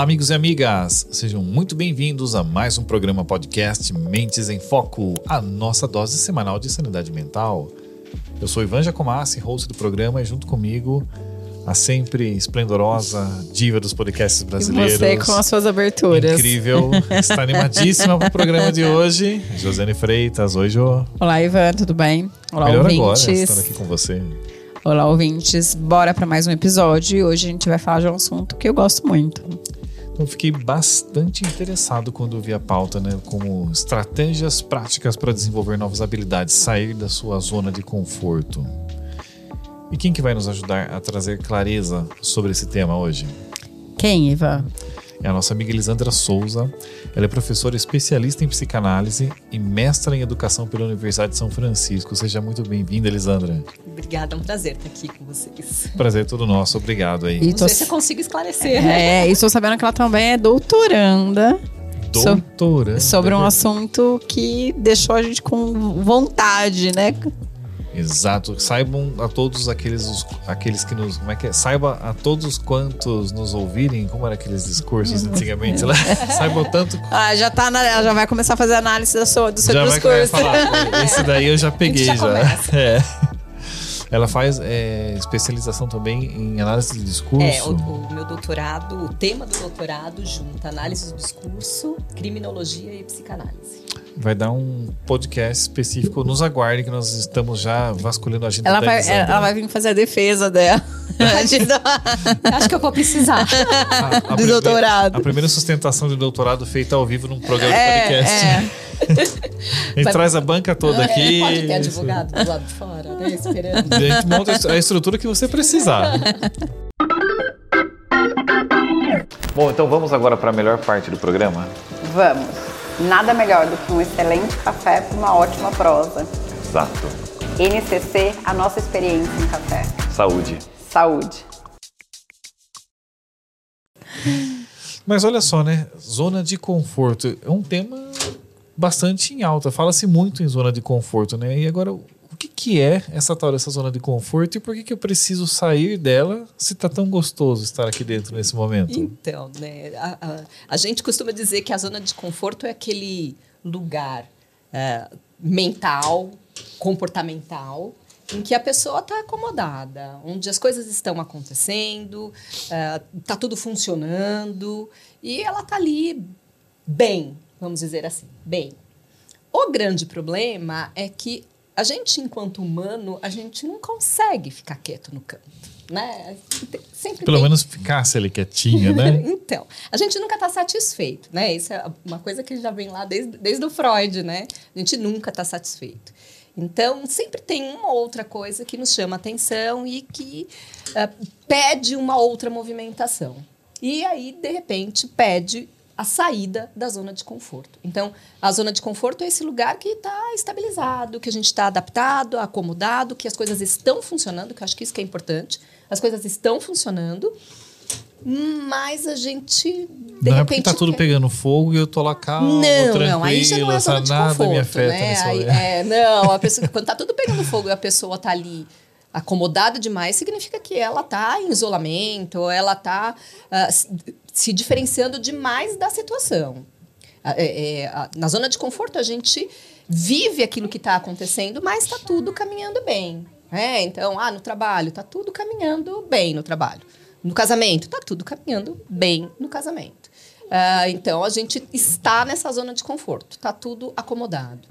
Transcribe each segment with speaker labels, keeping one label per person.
Speaker 1: Olá, amigos e amigas! Sejam muito bem-vindos a mais um programa podcast Mentes em Foco, a nossa dose semanal de sanidade mental. Eu sou Ivan Jacomassi, host do programa, e junto comigo a sempre esplendorosa diva dos podcasts brasileiros.
Speaker 2: E você com as suas aberturas.
Speaker 1: Incrível, está animadíssima para o programa de hoje. Josiane Freitas, oi Jo.
Speaker 2: Olá Ivan, tudo bem? Olá
Speaker 1: Melhor
Speaker 2: ouvintes.
Speaker 1: agora, estando aqui com você.
Speaker 2: Olá ouvintes, bora para mais um episódio e hoje a gente vai falar de um assunto que eu gosto muito.
Speaker 1: Eu fiquei bastante interessado quando vi a pauta, né? Como estratégias práticas para desenvolver novas habilidades, sair da sua zona de conforto. E quem que vai nos ajudar a trazer clareza sobre esse tema hoje?
Speaker 2: Quem, Ivan?
Speaker 1: É a nossa amiga Elisandra Souza. Ela é professora especialista em psicanálise e mestra em educação pela Universidade de São Francisco. Seja muito bem-vinda, Elisandra.
Speaker 3: Obrigada, é um prazer estar aqui com vocês.
Speaker 1: Prazer é todo nosso, obrigado aí.
Speaker 2: E
Speaker 3: Não
Speaker 2: tô-
Speaker 3: sei se eu consigo esclarecer.
Speaker 2: É, e estou sabendo que ela também é doutoranda
Speaker 1: Doutora.
Speaker 2: sobre um assunto que deixou a gente com vontade, né?
Speaker 1: Exato. Saibam a todos aqueles, os- aqueles que nos. Como é que é? Saiba a todos quantos nos ouvirem. Como eram aqueles discursos antigamente lá? Saibam tanto.
Speaker 2: Ah, já tá na, ela já vai começar a fazer análise da sua, do seu
Speaker 1: já vai
Speaker 2: discurso.
Speaker 1: falar. Esse daí eu já peguei
Speaker 3: já
Speaker 1: já.
Speaker 3: começa.
Speaker 1: É. Ela faz é, especialização também em análise de discurso.
Speaker 3: É, o, o meu doutorado, o tema do doutorado junta análise do discurso, criminologia e psicanálise.
Speaker 1: Vai dar um podcast específico. Nos aguardem que nós estamos já vasculhando a agenda
Speaker 2: Ela vai,
Speaker 1: Elisandra.
Speaker 2: ela vai vir fazer a defesa dela.
Speaker 3: Acho que eu vou precisar.
Speaker 1: A- a
Speaker 2: do
Speaker 1: primeira-
Speaker 2: doutorado.
Speaker 1: A primeira sustentação de doutorado feita ao vivo num programa
Speaker 2: É,
Speaker 1: de podcast.
Speaker 2: é.
Speaker 1: A gente traz a banca toda aqui.
Speaker 3: Pode ter advogado do lado de fora, né? Esperando.
Speaker 1: A gente monta a estrutura que você precisar. Bom, então vamos agora para a melhor parte do programa.
Speaker 4: Vamos. Nada melhor do que um excelente café para uma ótima prosa.
Speaker 1: Exato.
Speaker 4: NCC, a nossa experiência em café.
Speaker 1: Saúde.
Speaker 4: Saúde.
Speaker 1: Mas olha só, né? Zona de conforto é um tema bastante em alta. Fala-se muito em zona de conforto, né? E agora, o que, que é essa tal dessa zona de conforto e por que, que eu preciso sair dela se tá tão gostoso estar aqui dentro nesse momento?
Speaker 3: Então, né, a, a- a gente costuma dizer que a zona de conforto é aquele lugar é, mental, comportamental, em que a pessoa está acomodada, onde as coisas estão acontecendo, está tudo funcionando e ela está ali bem, vamos dizer assim, bem. O grande problema é que a gente, enquanto humano, a gente não consegue ficar quieto no canto, né? Sempre
Speaker 1: Pelo
Speaker 3: tem-
Speaker 1: menos ficasse ali quietinha, né?
Speaker 3: então, a gente nunca está satisfeito, né? Isso é uma coisa que já vem lá desde, desde o Freud, né? A gente nunca está satisfeito. Então, sempre tem uma outra coisa que nos chama atenção e que ah, pede uma outra movimentação. E aí, de repente, pede a saída da zona de conforto. Então, a zona de conforto é esse lugar que está estabilizado, que a gente está adaptado, acomodado, que as coisas estão funcionando, que eu acho que isso que é importante. As coisas estão funcionando, mas a gente, de
Speaker 1: não é
Speaker 3: repente...
Speaker 1: porque tá tudo
Speaker 3: quer-
Speaker 1: pegando fogo e eu tô lá calmo,
Speaker 3: não, não, aí já não é zona de conforto,
Speaker 1: me afeta
Speaker 3: né? Aí, é, não, a pessoa, quando tá tudo pegando fogo e a pessoa tá ali acomodada demais, significa que ela tá em isolamento, ela tá ah, se- diferenciando demais da situação. É, é, na zona de conforto, a gente vive aquilo que está acontecendo, mas está tudo caminhando bem. né? então, ah, no trabalho, está tudo caminhando bem no trabalho. No casamento, está tudo caminhando bem no casamento. Ah, então, a gente está nessa zona de conforto, está tudo acomodado.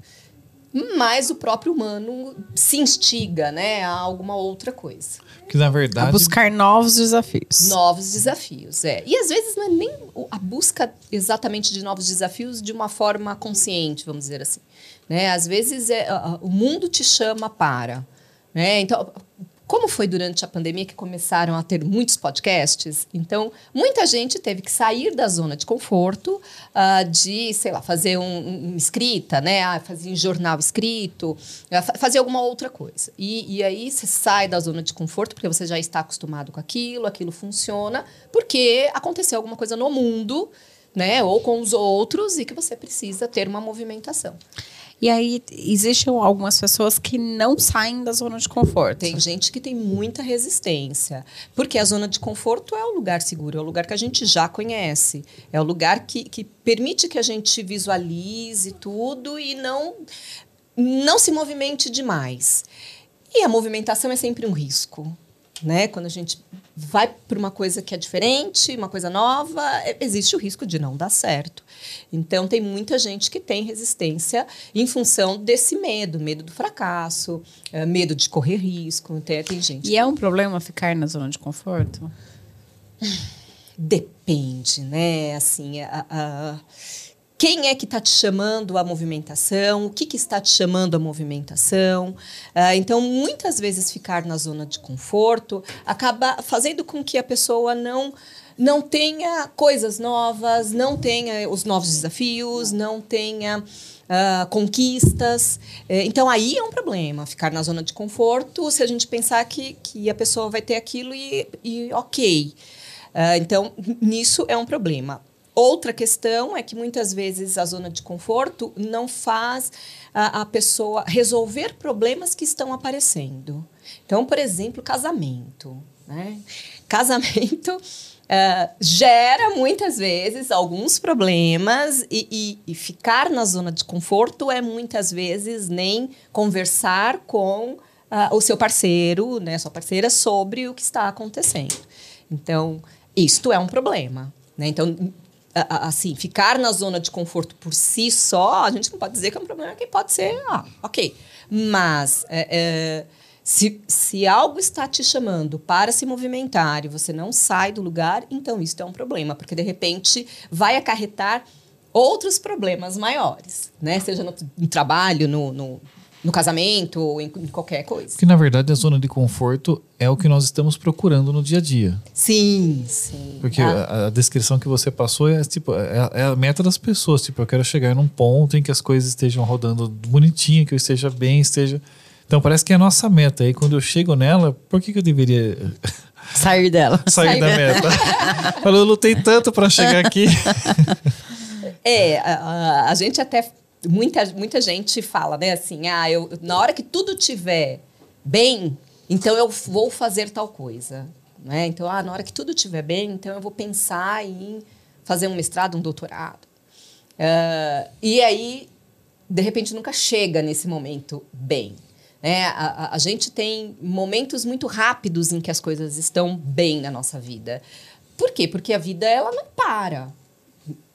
Speaker 3: Mas o próprio humano se instiga né, a alguma outra coisa.
Speaker 1: Que na
Speaker 2: A
Speaker 1: verdade.
Speaker 2: buscar novos desafios.
Speaker 3: Novos desafios, é. E às vezes não é nem a busca exatamente de novos desafios de uma forma consciente, vamos dizer assim. Né? Às vezes é, a- a- o mundo te chama para. Né? Então, como foi durante a pandemia que começaram a ter muitos podcasts, então muita gente teve que sair da zona de conforto, ah, de, sei lá, fazer um, um- escrita, né? Ah, fazer um jornal escrito, ah, fa- fazer alguma outra coisa. E, e aí você sai da zona de conforto, porque você já está acostumado com aquilo, aquilo funciona, porque aconteceu alguma coisa no mundo, né? Ou com os outros, e que você precisa ter uma movimentação.
Speaker 2: E aí existem algumas pessoas que não saem da zona de conforto.
Speaker 3: Tem gente que tem muita resistência. Porque a zona de conforto é o lugar seguro, é o lugar que a gente já conhece. É o lugar que, que permite que a gente visualize tudo e não, não se movimente demais. E a movimentação é sempre um risco. Né? Quando a gente vai para uma coisa que é diferente, uma coisa nova, é, existe o risco de não dar certo. Então, tem muita gente que tem resistência em função desse medo, medo do fracasso, é, medo de correr risco. Então, tem gente.
Speaker 2: E é um problema ficar na zona de conforto?
Speaker 3: Depende, né? Assim, a, a quem é que está te chamando a movimentação, o que, que está te chamando a movimentação. Uh, então, muitas vezes ficar na zona de conforto acaba fazendo com que a pessoa não não tenha coisas novas, não tenha os novos desafios, não tenha uh, conquistas. É, então, aí é um problema ficar na zona de conforto se a gente pensar que, que a pessoa vai ter aquilo e, e ok. Uh, então, nisso é um problema. Outra questão é que muitas vezes a zona de conforto não faz a, a pessoa resolver problemas que estão aparecendo. Então, por exemplo, casamento. Né? Casamento uh, gera muitas vezes alguns problemas e, e, e, ficar na zona de conforto é muitas vezes nem conversar com uh, o seu parceiro, né, sua parceira, sobre o que está acontecendo. Então, isto é um problema. Né? Então, assim, ficar na zona de conforto por si só, a gente não pode dizer que é um problema que pode ser, ah, ok. Mas é, é, se, se algo está te chamando para se movimentar e você não sai do lugar, então isso é um problema, porque de repente vai acarretar outros problemas maiores, né? Seja no, no trabalho, no, no no casamento ou em, em, qualquer coisa.
Speaker 1: Que na verdade a zona de conforto é o que nós estamos procurando no dia a dia.
Speaker 3: Sim, sim.
Speaker 1: Porque ah. a, a, descrição que você passou é tipo é, é, a meta das pessoas. Tipo, eu quero chegar num ponto em que as coisas estejam rodando bonitinho, que eu esteja bem, esteja. Então parece que é a nossa meta. E quando eu chego nela, por que, que eu deveria
Speaker 2: sair dela?
Speaker 1: sair, sair da meta. eu lutei tanto para chegar aqui.
Speaker 3: É, a, a, gente até muita, muita gente fala, né, assim, ah, eu, na hora que tudo tiver bem, então eu vou fazer tal coisa. Né? Então, ah, na hora que tudo estiver bem, então eu vou pensar em fazer um mestrado, um doutorado. Uh, e aí, de repente, nunca chega nesse momento bem. Né? A, a, a, gente tem momentos muito rápidos em que as coisas estão bem na nossa vida. Por quê? Porque a vida ela não para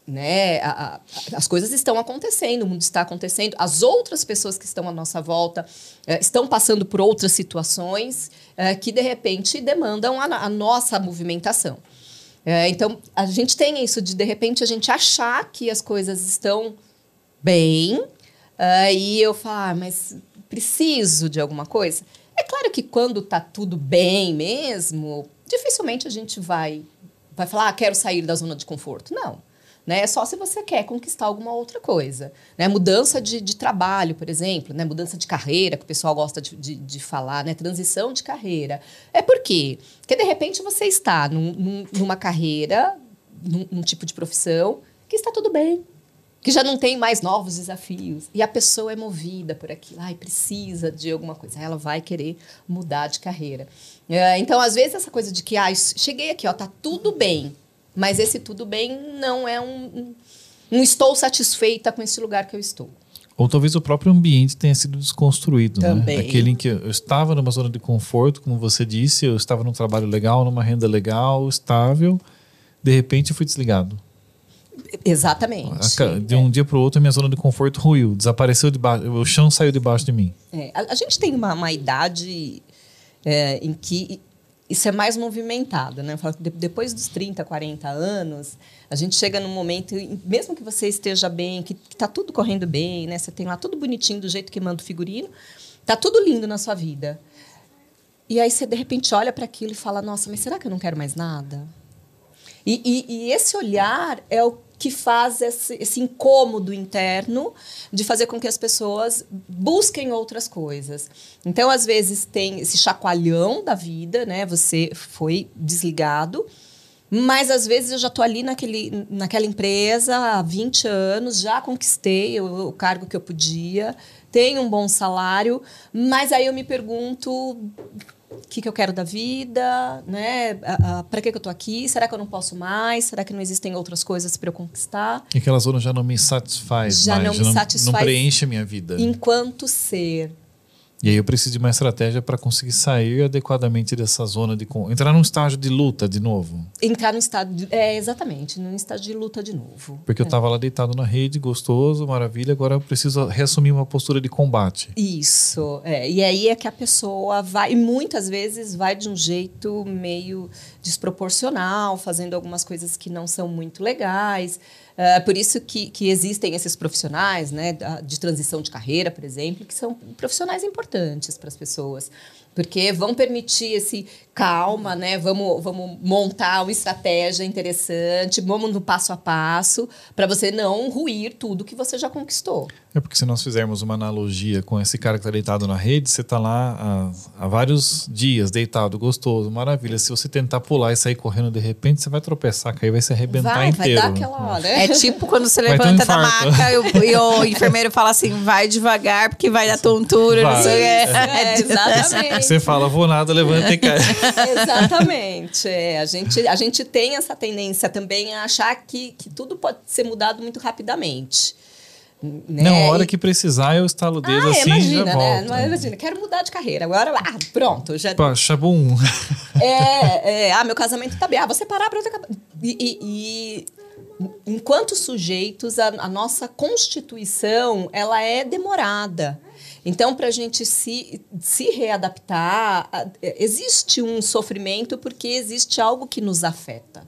Speaker 3: né? A, a, as coisas estão acontecendo, o mundo está acontecendo, as outras pessoas que estão à nossa volta é, estão passando por outras situações é, que de repente demandam a, a nossa movimentação. É, então a gente tem isso de de repente a gente achar que as coisas estão bem e eu falar, ah, mas preciso de alguma coisa. É claro que quando está tudo bem mesmo, dificilmente a gente vai vai falar, ah, quero sair da zona de conforto. Não. Né? É só se você quer conquistar alguma outra coisa. Né? Mudança de, de trabalho, por exemplo, né? mudança de carreira, que o pessoal gosta de, de, de falar, né? transição de carreira. É por quê? Porque, de repente, você está num, num, numa carreira, num, num tipo de profissão, que está tudo bem, que já não tem mais novos desafios. E a pessoa é movida por aquilo, ai, precisa de alguma coisa. Ela vai querer mudar de carreira. É, então, às vezes, essa coisa de que, ah, cheguei aqui, ó, tá tudo bem. Mas esse tudo bem não é um, um, estou satisfeita com esse lugar que eu estou.
Speaker 1: Ou talvez o próprio ambiente tenha sido desconstruído, né? Também. né? Aquele em que eu estava numa zona de conforto, como você disse, eu estava num trabalho legal, numa renda legal, estável, de repente eu fui desligado.
Speaker 3: Exatamente.
Speaker 1: De um é. dia para o outro, a minha zona de conforto ruiu, desapareceu debaixo, o chão saiu debaixo de mim.
Speaker 3: É, a, a, gente tem uma, uma idade é, em que isso é mais movimentado, né? Depois dos 30, 40 anos, a gente chega num momento, mesmo que você esteja bem, que está tudo correndo bem, né? Você tem lá tudo bonitinho do jeito que manda o figurino, tá tudo lindo na sua vida. E aí você de repente olha para aquilo e fala: Nossa, mas será que eu não quero mais nada? E, e, e esse olhar é o que faz esse, esse, incômodo interno de fazer com que as pessoas busquem outras coisas. Então, às vezes, tem esse chacoalhão da vida, né? Você foi desligado, Mas às vezes eu já estou ali naquele, naquela empresa há 20 anos, já conquistei o, o cargo que eu podia, tenho um bom salário, mas aí eu me pergunto o que, que eu quero da vida, né? Para que, que eu estou aqui? Será que eu não posso mais? Será que não existem outras coisas para eu conquistar?
Speaker 1: E aquela zona já não me satisfaz
Speaker 3: Já
Speaker 1: mais,
Speaker 3: não me satisfaz
Speaker 1: não preenche a minha vida.
Speaker 3: Enquanto ser.
Speaker 1: E aí eu preciso de uma estratégia para conseguir sair adequadamente dessa zona de entrar num estágio de luta de novo.
Speaker 3: Entrar no estado. De, é, exatamente, num estado de luta de novo.
Speaker 1: Porque eu estava lá deitado na rede, gostoso, maravilha, agora eu preciso reassumir uma postura de combate.
Speaker 3: Isso, é. E aí é que a pessoa vai, e muitas vezes vai de um jeito meio desproporcional, fazendo algumas coisas que não são muito legais. É por isso que, que existem esses profissionais né, de transição de carreira, por exemplo, que são profissionais importantes para as pessoas. Porque vão permitir esse calma, né? Vamos, vamos montar uma estratégia interessante, vamos no passo a passo, para você não ruir tudo que você já conquistou.
Speaker 1: É porque se nós fizermos uma analogia com esse cara que está deitado na rede, você está lá há, há vários dias deitado, gostoso, maravilha. Se você tentar pular e sair correndo de repente, você vai tropeçar, cair, vai se arrebentar
Speaker 3: vai,
Speaker 1: inteiro.
Speaker 3: vai dar aquela, né?
Speaker 2: É tipo quando você
Speaker 1: Vai um
Speaker 2: levanta da maca e o, e o enfermeiro fala assim: vai devagar, porque vai dar tontura, não
Speaker 1: Vai.
Speaker 2: sei o
Speaker 3: É,
Speaker 2: quê.
Speaker 3: exatamente.
Speaker 1: Você fala, vou nada, levanta e cai.
Speaker 3: Exatamente. É, a, gente, a gente tem essa tendência também a achar que, que tudo pode ser mudado muito rapidamente. Né?
Speaker 1: Não, a hora
Speaker 3: E-
Speaker 1: que precisar, eu estalo o dedo
Speaker 3: Ah,
Speaker 1: assim
Speaker 3: imagina,
Speaker 1: e já
Speaker 3: né?
Speaker 1: volto.
Speaker 3: Não, imagina, quero mudar de carreira. Agora, ah, pronto, já.
Speaker 1: Pá, Chabum.
Speaker 3: É, é, ah, meu casamento tá bem. Ah, você parar para outra. E, e, e enquanto sujeitos, a, a nossa constituição ela é demorada. Então, para a gente se, se readaptar, a- existe um sofrimento porque existe algo que nos afeta.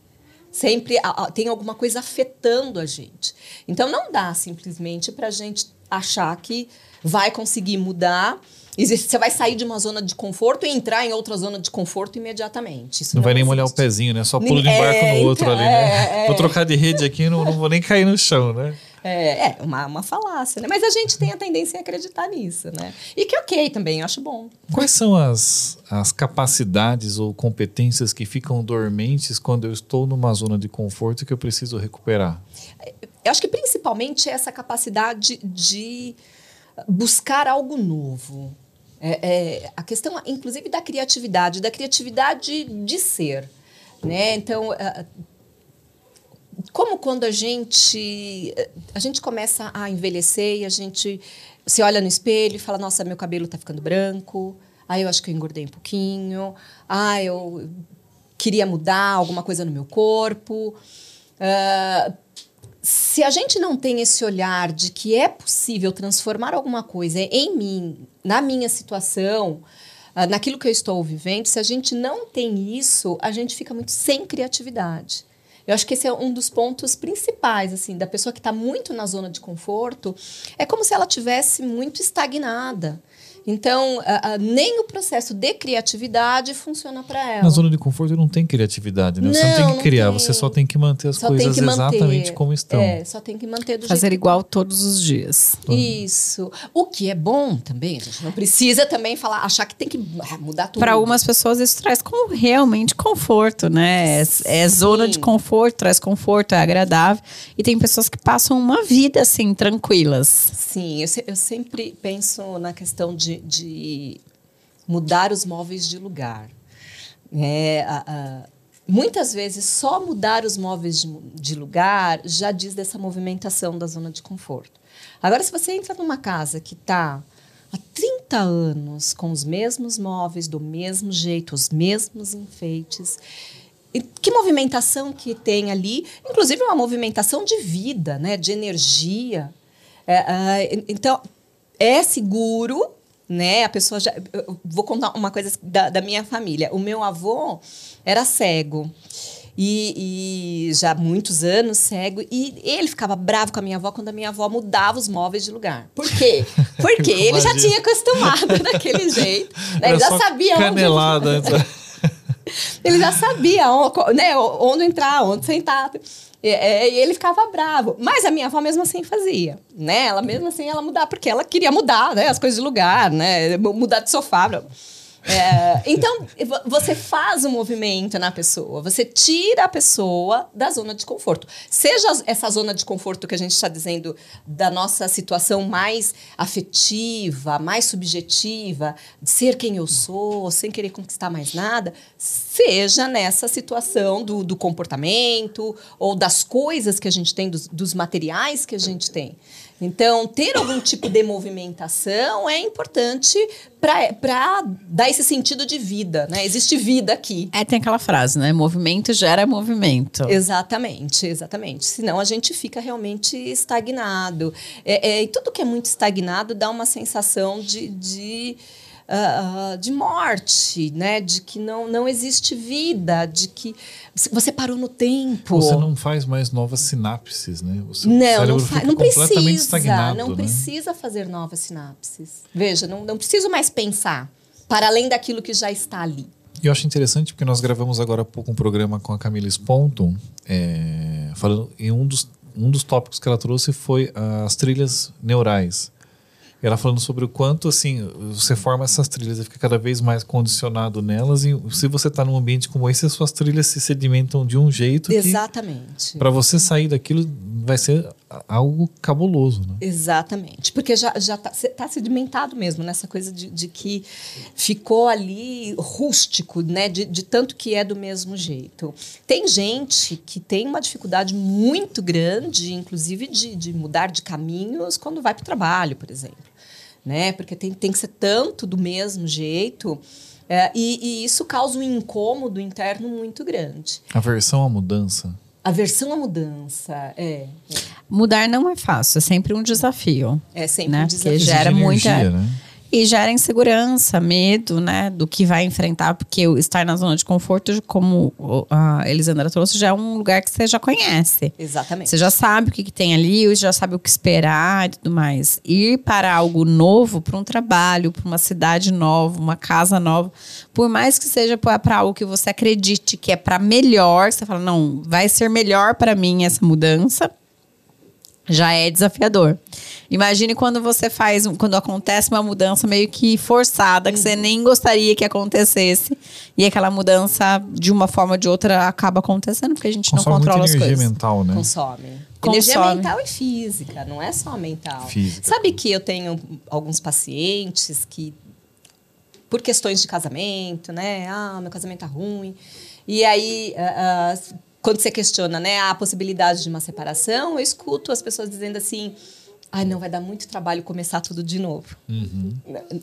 Speaker 3: Sempre tem alguma coisa afetando a gente. Então, não dá simplesmente para a gente achar que vai conseguir mudar. Existe- Você vai sair de uma zona de conforto e entrar em outra zona de conforto imediatamente. Isso
Speaker 1: Não vai nem molhar o
Speaker 3: existe.
Speaker 1: pezinho, né? Só pulo de um
Speaker 3: É,
Speaker 1: barco no outro
Speaker 3: então,
Speaker 1: ali, né?
Speaker 3: é, é.
Speaker 1: Vou trocar de rede aqui, não, não vou nem cair no chão, né?
Speaker 3: É, é uma, uma falácia, né? Mas a gente tem a tendência a acreditar nisso, né? E que ok também, eu acho bom.
Speaker 1: Quais são as, as capacidades ou competências que ficam dormentes quando eu estou numa zona de conforto que eu preciso recuperar?
Speaker 3: Eu acho que principalmente essa capacidade de buscar algo novo. É, é, a questão, inclusive, da criatividade, da criatividade de ser. Né? Então, ah, como quando a gente a gente começa a envelhecer e a gente se olha no espelho e fala nossa meu cabelo está ficando branco. Ah eu acho que eu engordei um pouquinho. Ah eu queria mudar alguma coisa no meu corpo. Ah, se a gente não tem esse olhar de que é possível transformar alguma coisa em mim na minha situação ah, naquilo que eu estou vivendo se a gente não tem isso a gente fica muito sem criatividade eu acho que esse é um dos pontos principais, assim, da pessoa que está muito na zona de conforto. É como se ela tivesse muito estagnada. Então, a- a- nem o processo de criatividade funciona para ela.
Speaker 1: Na zona de conforto não tem criatividade, né? você não
Speaker 3: Não,
Speaker 1: tem que
Speaker 3: não
Speaker 1: criar,
Speaker 3: tem.
Speaker 1: você só tem que manter as
Speaker 3: Só
Speaker 1: coisas exatamente como estão.
Speaker 3: É, só tem que manter do
Speaker 2: Fazer
Speaker 3: jeito
Speaker 2: igual todos os dias.
Speaker 3: Isso. O que é bom também, a gente não precisa também falar, achar que tem que mudar tudo.
Speaker 2: Para algumas pessoas isso traz como realmente conforto, né? É, é zona de conforto, traz conforto, é agradável. E tem pessoas que passam uma vida assim, tranquilas.
Speaker 3: Sim, eu, se- eu sempre penso na questão de, de mudar os móveis de lugar. É, a- a- muitas vezes, só mudar os móveis de, de lugar já diz dessa movimentação da zona de conforto. Agora, se você entra numa casa que está há 30 anos com os mesmos móveis, do mesmo jeito, os mesmos enfeites, que movimentação que tem ali? Inclusive uma movimentação de vida, né? de energia. É, ah, então, é seguro, né? A pessoa já. eu vou contar uma coisa da, da minha família. O meu avô era cego. E, e já há muitos anos cego. E ele ficava bravo com a minha avó quando a minha avó mudava os móveis de lugar. Por quê? Porque ele já tinha acostumado daquele jeito. né? Ele já sabia onde
Speaker 1: canelada. antes.
Speaker 3: ele já sabia onde, né, onde entrar, onde sentar. E, é, e ele ficava bravo. Mas a minha avó mesmo assim fazia, né? Ela mesmo assim ela mudava porque ela queria mudar, né, as coisas de lugar, né, mudar de sofá. É, então, vo- você faz um movimento na pessoa, você tira a pessoa da zona de conforto. Seja essa zona de conforto que a gente está dizendo da nossa situação mais afetiva, mais subjetiva, de ser quem eu sou, sem querer conquistar mais nada, seja nessa situação do, do comportamento ou das coisas que a gente tem, dos, dos materiais que a gente tem. Então, ter algum tipo de movimentação é importante para dar esse sentido de vida, né? Existe vida aqui.
Speaker 2: É, tem aquela frase, né? Movimento gera movimento.
Speaker 3: Exatamente, exatamente. Senão a gente fica realmente estagnado. É, é, e tudo que é muito estagnado dá uma sensação de, de, ah, de morte, né? De que não, não existe vida, de que você parou no tempo.
Speaker 1: Você não faz mais novas sinapses, né? O seu
Speaker 3: Não, não,
Speaker 1: fica
Speaker 3: não precisa. Não
Speaker 1: né?
Speaker 3: precisa fazer novas sinapses. Veja, não, não preciso mais pensar para além daquilo que já está ali.
Speaker 1: E eu acho interessante porque nós gravamos agora há pouco um programa com a Camila Sponton, é, falando em um dos, um dos tópicos que ela trouxe foi as trilhas neurais. Ela falando sobre o quanto assim você forma essas trilhas e fica cada vez mais condicionado nelas e se você está num ambiente como esse as suas trilhas se sedimentam de um jeito
Speaker 3: Exatamente.
Speaker 1: para você sair daquilo vai ser algo cabuloso, né?
Speaker 3: Exatamente, porque já já tá, tá sedimentado mesmo nessa coisa de, de que ficou ali rústico, né? De, de tanto que é do mesmo jeito. Tem gente que tem uma dificuldade muito grande, inclusive de, de mudar de caminhos quando vai para o trabalho, por exemplo, né? Porque tem, tem que ser tanto do mesmo jeito. é, e, e isso causa um incômodo interno muito grande.
Speaker 1: Aversão à mudança.
Speaker 3: Aversão à mudança é,
Speaker 2: Mudar não é fácil, é sempre um desafio.
Speaker 3: é sempre
Speaker 2: Né?
Speaker 3: um
Speaker 2: Porque
Speaker 3: desafio.
Speaker 2: gera
Speaker 1: Exige
Speaker 2: muita-
Speaker 1: energia, né?
Speaker 2: E gera insegurança, medo, né? Do que vai enfrentar, porque o estar na zona de conforto, como a Elisandra trouxe, já é um lugar que você já conhece.
Speaker 3: Exatamente.
Speaker 2: Você já sabe o que, que tem ali, já sabe o que esperar e tudo mais. Ir para algo novo, para um trabalho, para uma cidade nova, uma casa nova, por mais que seja para algo que você acredite que é para melhor, você fala, não, vai ser melhor para mim essa mudança, já é desafiador. Imagine quando você faz, um- quando acontece uma mudança meio que forçada, que você nem gostaria que acontecesse, e aquela mudança, de uma forma ou de outra, acaba acontecendo, porque a gente não
Speaker 1: Consome
Speaker 2: controla
Speaker 1: muita
Speaker 2: as
Speaker 1: energia
Speaker 2: coisas.
Speaker 1: mental, né?
Speaker 3: Consome.
Speaker 2: Consome.
Speaker 3: Energia mental e física, não é só mental.
Speaker 1: Física.
Speaker 3: Sabe que eu tenho alguns pacientes que, por questões de casamento, né? Ah, meu casamento tá ruim. E aí, ah, ah, quando você questiona né, a possibilidade de uma separação, eu escuto as pessoas dizendo assim. Ai, não, vai dar muito trabalho começar tudo de novo.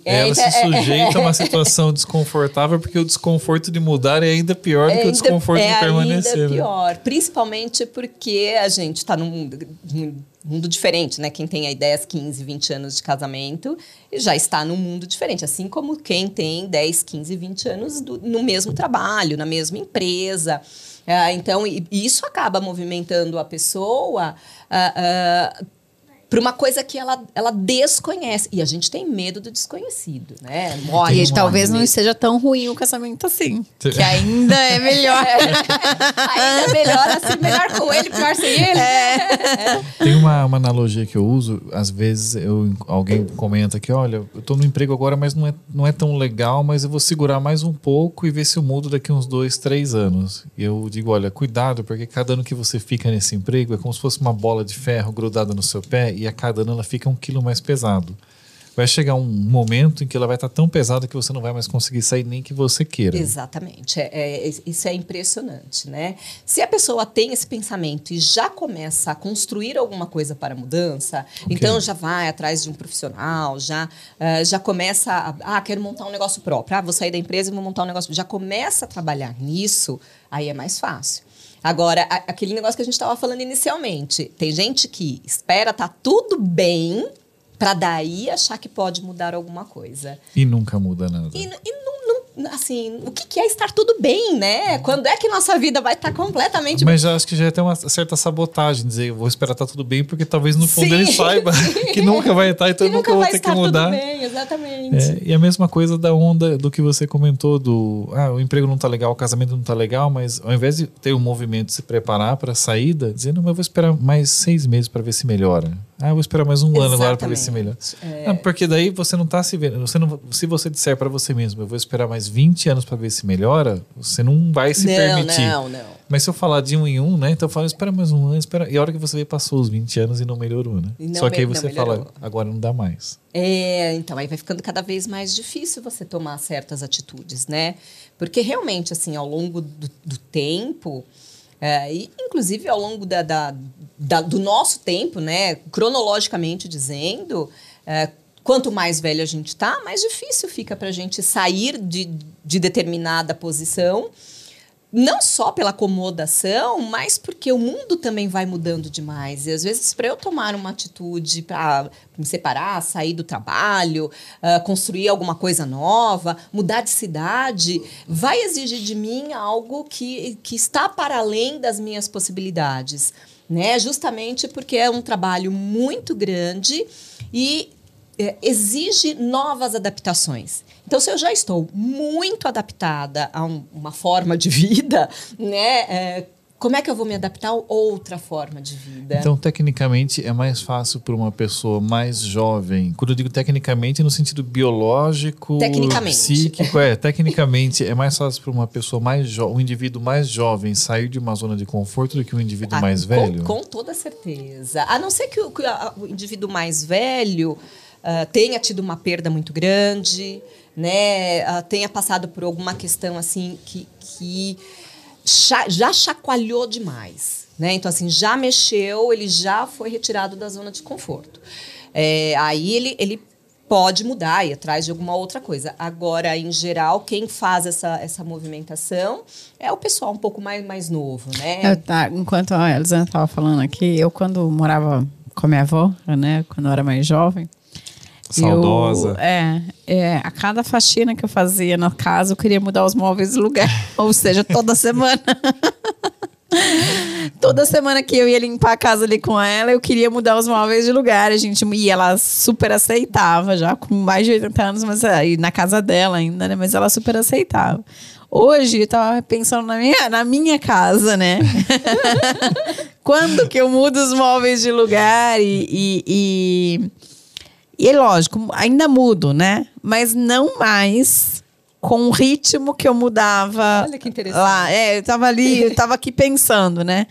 Speaker 3: É,
Speaker 1: Ela se
Speaker 3: é, é,
Speaker 1: sujeita a uma situação desconfortável porque o desconforto de mudar é ainda pior do que o desconforto
Speaker 3: é
Speaker 1: de permanecer.
Speaker 3: ainda
Speaker 1: né?
Speaker 3: pior, principalmente porque a gente está num mundo, mundo diferente, né? Quem tem aí 10, 15, 20 anos de casamento já está num mundo diferente, assim como quem tem 10, 15, 20 anos do- no mesmo trabalho, na mesma empresa. Ah, então, isso acaba movimentando a pessoa para uma coisa que ela, ela desconhece. E a gente tem medo do desconhecido, né? Morre,
Speaker 2: E
Speaker 3: morre
Speaker 2: talvez não
Speaker 3: medo.
Speaker 2: seja tão ruim o casamento assim. Que ainda é melhor.
Speaker 3: Ainda melhor assim, melhor com ele, pior sem ele.
Speaker 1: Tem uma, uma analogia que eu uso, às vezes eu, alguém comenta que, olha, eu tô no emprego agora, mas não é, não é tão legal, mas eu vou segurar mais um pouco e ver se eu mudo daqui uns dois, três anos. E eu digo, olha, cuidado, porque cada ano que você fica nesse emprego é como se fosse uma bola de ferro grudada no seu pé e a cada ano ela fica um quilo mais pesado. Vai chegar um momento em que ela vai estar tão pesada que você não vai mais conseguir sair nem que você queira.
Speaker 3: Exatamente. É, é, isso é impressionante, né? Se a pessoa tem esse pensamento e já começa a construir alguma coisa para a mudança, então já vai atrás de um profissional, já, eh, já começa a. Ah, quero montar um negócio próprio. Ah, vou sair da empresa e vou montar um negócio. Já começa a trabalhar nisso, aí é mais fácil. Agora, a- aquele negócio que a gente estava falando inicialmente. Tem gente que espera tá tudo bem para daí achar que pode mudar alguma coisa.
Speaker 1: E nunca muda nada.
Speaker 3: E, e não, não- assim, o que, que é estar tudo bem, né? Quando é que nossa vida vai estar completamente
Speaker 1: Mas já acho que já tem uma certa sabotagem, dizer, vou esperar estar tudo bem, porque talvez no fundo
Speaker 3: Sim.
Speaker 1: ele saiba que nunca vai estar, então
Speaker 3: que
Speaker 1: eu nunca
Speaker 3: nunca
Speaker 1: vou
Speaker 3: vai
Speaker 1: ter que
Speaker 3: estar
Speaker 1: mudar.
Speaker 3: tudo bem, exatamente.
Speaker 1: É, e a mesma coisa da onda do que você comentou do ah, o emprego não tá legal, o casamento não tá legal, mas ao invés de ter um movimento de se preparar para a saída, dizendo, mas eu vou esperar mais seis meses para ver se melhora. Ah, eu vou esperar mais um ano agora para ver se melhora.
Speaker 3: É.
Speaker 1: Não, porque daí você não tá se vendo. Você não, se você disser para você mesmo, eu vou esperar mais 20 anos para ver se melhora, você não vai se
Speaker 3: não,
Speaker 1: permitir.
Speaker 3: não, não.
Speaker 1: Mas se eu falar de um em um, né? Então eu falo, espera mais um ano, espera. E a hora que você vê, passou os 20 anos e não melhorou, né?
Speaker 3: Não
Speaker 1: Só que aí você fala, agora não dá mais.
Speaker 3: É, então aí vai ficando cada vez mais difícil você tomar certas atitudes, né? Porque realmente, assim, ao longo do, do tempo, é, e inclusive ao longo da, da- da- do nosso tempo, né? Cronologicamente dizendo, é, quanto mais velho a gente tá, mais difícil fica para a gente sair de, de determinada posição. Não só pela acomodação, mas porque o mundo também vai mudando demais. E às vezes, para eu tomar uma atitude para me separar, sair do trabalho, ah, construir alguma coisa nova, mudar de cidade, vai exigir de mim algo que, que está para além das minhas possibilidades. Né? Justamente porque é um trabalho muito grande e é, exige novas adaptações. Então, se eu já estou muito adaptada a um- uma forma de vida, né, é, como é que eu vou me adaptar a outra forma de vida?
Speaker 1: Então, tecnicamente, é mais fácil para uma pessoa mais jovem. Quando eu digo tecnicamente, no sentido biológico,
Speaker 3: Tecnicamente.
Speaker 1: psíquico, é. Tecnicamente, é mais fácil para uma pessoa mais jovem, um indivíduo mais jovem sair de uma zona de conforto do que um indivíduo
Speaker 3: Ah,
Speaker 1: mais
Speaker 3: com-
Speaker 1: velho.
Speaker 3: Com, toda certeza. A não ser que o, que a- o indivíduo mais velho ah, tenha tido uma perda muito grande, né? ah, tenha passado por alguma questão assim que, que já chacoalhou demais. Né? Então, assim, já mexeu, ele já foi retirado da zona de conforto. É, aí ele, ele pode mudar e atrás de alguma outra coisa. Agora, em geral, quem faz essa, essa movimentação é o pessoal um pouco mais, mais novo, né?
Speaker 2: Eu, tá, enquanto a Elisandra estava falando aqui, eu quando morava com a minha avó, né, quando eu era mais jovem,
Speaker 1: Saudosa.
Speaker 2: Eu, é, é, a cada faxina que eu fazia na casa, eu queria mudar os móveis de lugar. Ou seja, toda semana. toda semana que eu ia limpar a casa ali com ela, eu queria mudar os móveis de lugar. A gente, e ela super aceitava, já com mais de 80 anos, mas aí na casa dela ainda, né? Mas ela super aceitava. Hoje eu tava pensando na minha, na minha casa, né? Quando que eu mudo os móveis de lugar e- e- e e lógico, ainda mudo, né? Mas não mais com o ritmo que eu mudava.
Speaker 3: Olha que interessante.
Speaker 2: Lá. É, eu tava ali, eu tava aqui pensando, né?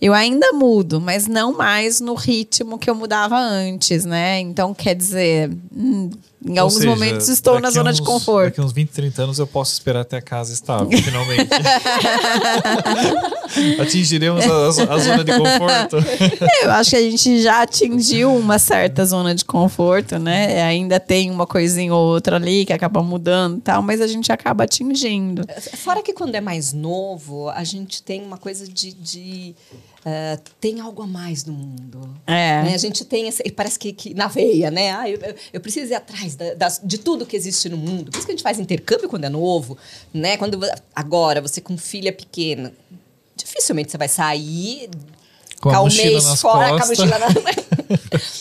Speaker 2: Eu ainda mudo, mas não mais no ritmo que eu mudava antes, né? Então, quer dizer, hum, em
Speaker 1: Ou
Speaker 2: alguns
Speaker 1: seja,
Speaker 2: momentos estou na zona
Speaker 1: uns-
Speaker 2: de conforto.
Speaker 1: Daqui uns 20, 30 anos eu posso esperar até a casa estável, finalmente. Atingiremos a, a zona de conforto.
Speaker 2: Eu acho que a gente já atingiu uma certa zona de conforto, né? Ainda tem uma coisinha ou outra ali que acaba mudando e tal, mas a gente acaba atingindo.
Speaker 3: Fora que quando é mais novo, a gente tem uma coisa de. de, eh, tem algo a mais no mundo.
Speaker 2: É.
Speaker 3: Né? A gente tem esse, parece que, que na veia, né? Ah, eu, eu- preciso ir atrás da- das- de tudo que existe no mundo. Por isso que a gente faz intercâmbio quando é novo, né? Quando agora você com filha pequena, dificilmente você vai sair
Speaker 1: Com
Speaker 3: ficar um mês fora, com a
Speaker 1: costas.
Speaker 3: mochila na...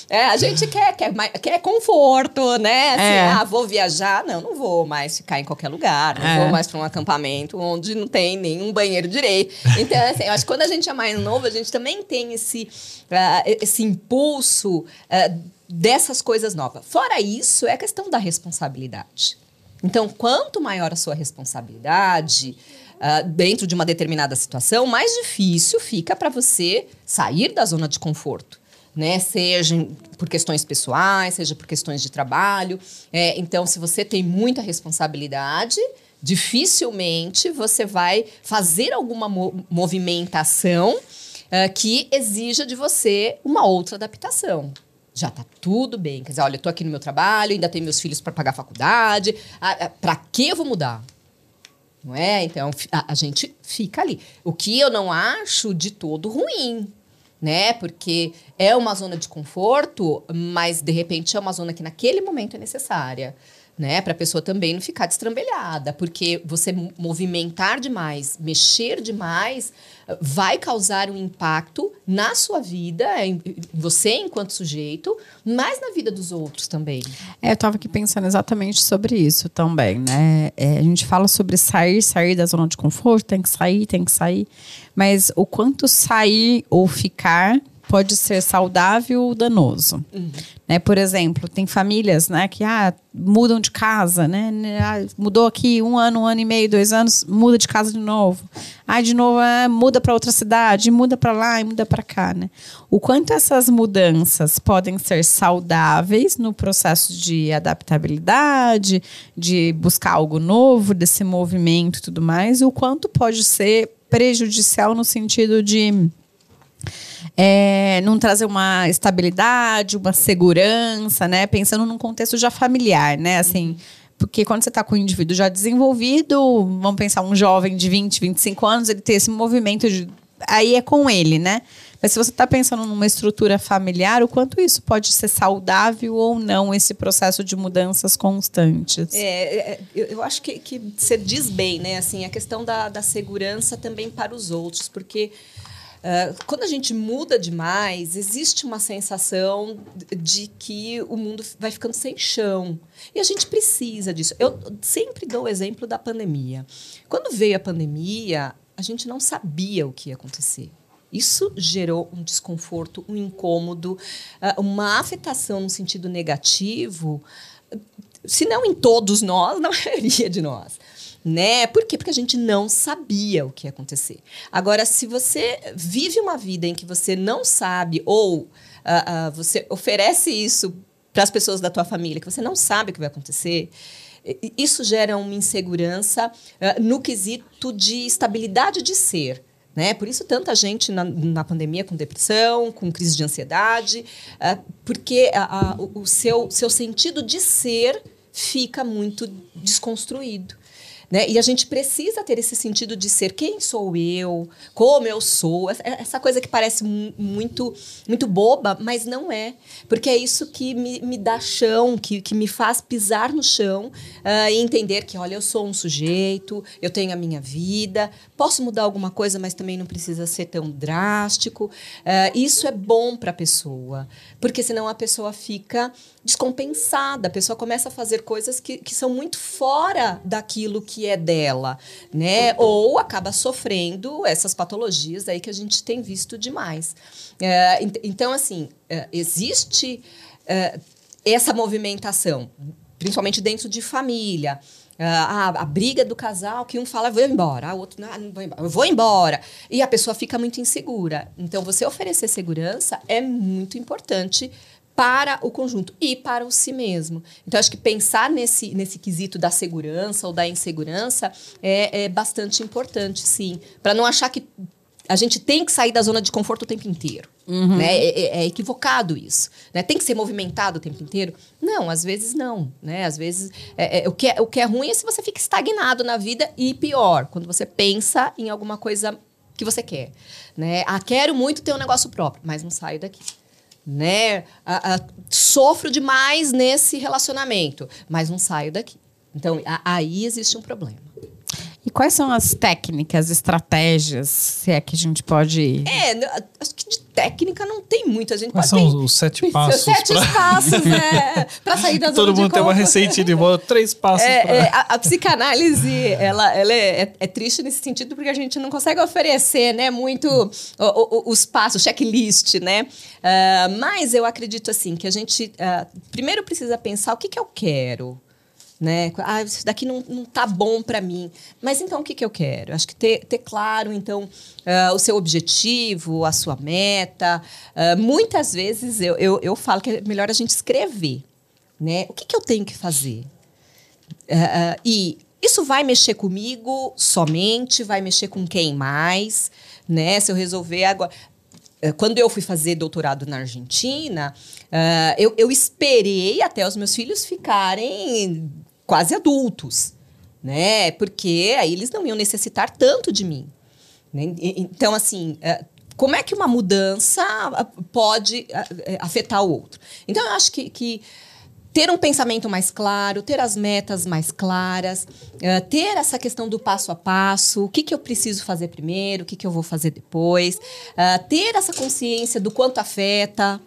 Speaker 3: É, a gente quer, quer, quer conforto, né? Assim,
Speaker 2: É.
Speaker 3: ah, vou viajar. Não, não vou mais ficar em qualquer lugar. Não
Speaker 2: É.
Speaker 3: vou mais para um acampamento onde não tem nenhum banheiro direito. Então, assim, eu acho que quando a gente é mais novo, a gente também tem esse, ah, esse impulso ah, dessas coisas novas. Fora isso, é a questão da responsabilidade. Então, quanto maior a sua responsabilidade ah, dentro de uma determinada situação, mais difícil fica para você sair da zona de conforto. Né? Seja por questões pessoais, seja por questões de trabalho. É, então, se você tem muita responsabilidade, dificilmente você vai fazer alguma mo- movimentação ah, que exija de você uma outra adaptação. Já tá tudo bem. Quer dizer, olha, eu tô aqui no meu trabalho, ainda tenho meus filhos para pagar a faculdade. Ah, ah, Para que eu vou mudar? Não é? Então, a, a gente fica ali. O que eu não acho de todo ruim, né? Porque é uma zona de conforto, mas de repente é uma zona que naquele momento é necessária. Né, para a pessoa também não ficar destrambelhada, porque você mo- movimentar demais, mexer demais, vai causar um impacto na sua vida, em em você enquanto sujeito, mas na vida dos outros também.
Speaker 2: É, eu tava aqui pensando exatamente sobre isso também, né? É, a gente fala sobre sair, sair da zona de conforto, tem que sair, tem que sair. Mas o quanto sair ou ficar pode ser saudável ou danoso. Né? Por exemplo, tem famílias né, que ah, mudam de casa, né? Ah, mudou aqui um ano, um ano e meio, dois anos, muda de casa de novo. Ah, de novo, ah, muda para outra cidade, muda para lá e muda para cá. Né? O quanto essas mudanças podem ser saudáveis no processo de adaptabilidade, de buscar algo novo, desse movimento e tudo mais, e o quanto pode ser prejudicial no sentido de é, não trazer uma estabilidade, uma segurança, né? Pensando num contexto já familiar, né? Assim, porque quando você está com um indivíduo já desenvolvido, vamos pensar um jovem de 20, 25 anos, ele tem esse movimento de. Aí é com ele, né? Mas se você está pensando numa estrutura familiar, o quanto isso pode ser saudável ou não, esse processo de mudanças constantes?
Speaker 3: É, é eu, eu, acho que, que você diz bem, né? Assim, a questão da, da segurança também para os outros, porque Uh, quando a gente muda demais, existe uma sensação de que o mundo vai ficando sem chão. E a gente precisa disso. Eu sempre dou o exemplo da pandemia. Quando veio a pandemia, a gente não sabia o que ia acontecer. Isso gerou um desconforto, um incômodo, uh, uma afetação no sentido negativo, se não em todos nós, na maioria de nós né? Por quê? Porque a gente não sabia o que ia acontecer. Agora, se você vive uma vida em que você não sabe ou uh, uh, você oferece isso para as pessoas da tua família, que você não sabe o que vai acontecer, isso gera uma insegurança uh, no quesito de estabilidade de ser. Né? Por isso, tanta gente na, na pandemia com depressão, com crise de ansiedade, porque a, a, o seu, seu sentido de ser fica muito desconstruído. Né? E a gente precisa ter esse sentido de ser quem sou eu, como eu sou, essa coisa que parece muito, muito boba, mas não é. Porque é isso que me, me dá chão, que, que me faz pisar no chão uh, e entender que, olha, eu sou um sujeito, eu tenho a minha vida, posso mudar alguma coisa, mas também não precisa ser tão drástico. Uh, isso é bom para a pessoa, porque senão a pessoa fica descompensada, a pessoa começa a fazer coisas que, que são muito fora daquilo que é dela, né? Ou acaba sofrendo essas patologias aí que a gente tem visto demais. É, então, assim, é, existe é, essa movimentação, principalmente dentro de família. A, a, briga do casal, que um fala, vou embora, o outro, não, não vou embora, eu vou embora. E a pessoa fica muito insegura. Então, você oferecer segurança é muito importante para o conjunto e para o si mesmo. Então, acho que pensar nesse, nesse quesito da segurança ou da insegurança é, é bastante importante, sim. Para não achar que a gente tem que sair da zona de conforto o tempo inteiro. Uhum. Né? É, é, é, equivocado isso. Né? Tem que ser movimentado o tempo inteiro? Não, às vezes não. Né? Às vezes, é, é, o, que é, o que é ruim é se você fica estagnado na vida e pior, quando você pensa em alguma coisa que você quer. Né? Ah, quero muito ter um negócio próprio, mas não saio daqui né? A, a, sofro demais nesse relacionamento, mas não saio daqui. Então, a, aí existe um problema.
Speaker 2: E quais são as técnicas, estratégias, se é que a gente pode.
Speaker 3: É, acho que de técnica não tem muito. A gente
Speaker 1: Quais
Speaker 3: pode
Speaker 1: são os sete passos? Os
Speaker 3: sete pra... passos, né? Para sair da
Speaker 1: Todo mundo tem uma receitinha de volta, três passos.
Speaker 3: É, pra... é, a, a, psicanálise, ela, ela é, é, é, triste nesse sentido porque a gente não consegue oferecer, né, muito o, o, os passos, checklist, né? Uh, mas eu acredito assim que a gente uh, primeiro precisa pensar o que, que eu quero né? Ah, isso daqui não, não tá bom para mim. Mas então o que, que eu quero? Acho que ter, ter claro, então, uh, o seu objetivo, a sua meta. Uh, muitas vezes eu, eu, eu falo que é melhor a gente escrever, né? O que, que eu tenho que fazer? Uh, e isso vai mexer comigo somente, vai mexer com quem mais, né? Se eu resolver agora quando eu fui fazer doutorado na Argentina, uh, eu, eu, esperei até os meus filhos ficarem quase adultos, né? Porque aí eles não iam necessitar tanto de mim. Né? Então, assim, é, como é que uma mudança pode é, afetar o outro? Então, eu acho que, que ter um pensamento mais claro, ter as metas mais claras, é, ter essa questão do passo a passo, o que, que eu preciso fazer primeiro, o que, que eu vou fazer depois, ter essa consciência do quanto afeta,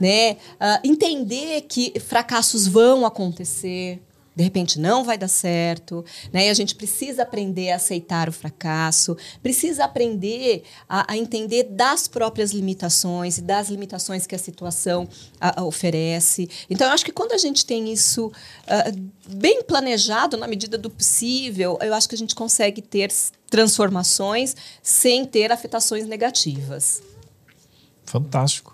Speaker 3: né? entender que fracassos vão acontecer, de repente não vai dar certo, né? E a gente precisa aprender a aceitar o fracasso, precisa aprender a, a entender das próprias limitações e das limitações que a situação a, a oferece. Então, eu acho que quando a gente tem isso uh, bem planejado, na medida do possível, eu acho que a gente consegue ter transformações sem ter afetações negativas.
Speaker 1: Fantástico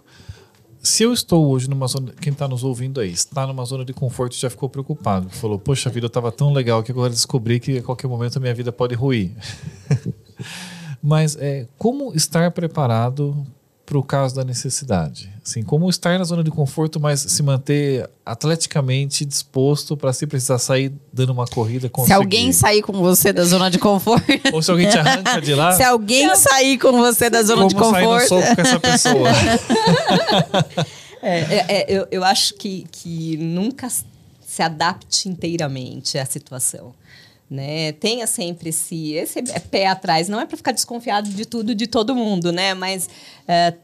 Speaker 1: se eu estou hoje numa zona, quem está nos ouvindo aí, está numa zona de conforto e já ficou preocupado, falou, poxa, vida estava tão legal que agora descobri que a qualquer momento a minha vida pode ruir. Mas é, como estar preparado para o caso da necessidade? Assim, como estar na zona de conforto, mas se manter atleticamente disposto para se precisar sair dando uma corrida conseguir.
Speaker 2: Se alguém sair com você da zona de conforto.
Speaker 1: Ou se alguém te arranca de lá.
Speaker 2: se alguém sair com você da zona
Speaker 1: como
Speaker 2: de conforto.
Speaker 1: Sair no soco com essa pessoa.
Speaker 3: é, é, é, eu, eu acho que, que nunca se adapte inteiramente à situação né? Tenha sempre esse, esse pé atrás. Não é para ficar desconfiado de tudo, de todo mundo, né? Mas é,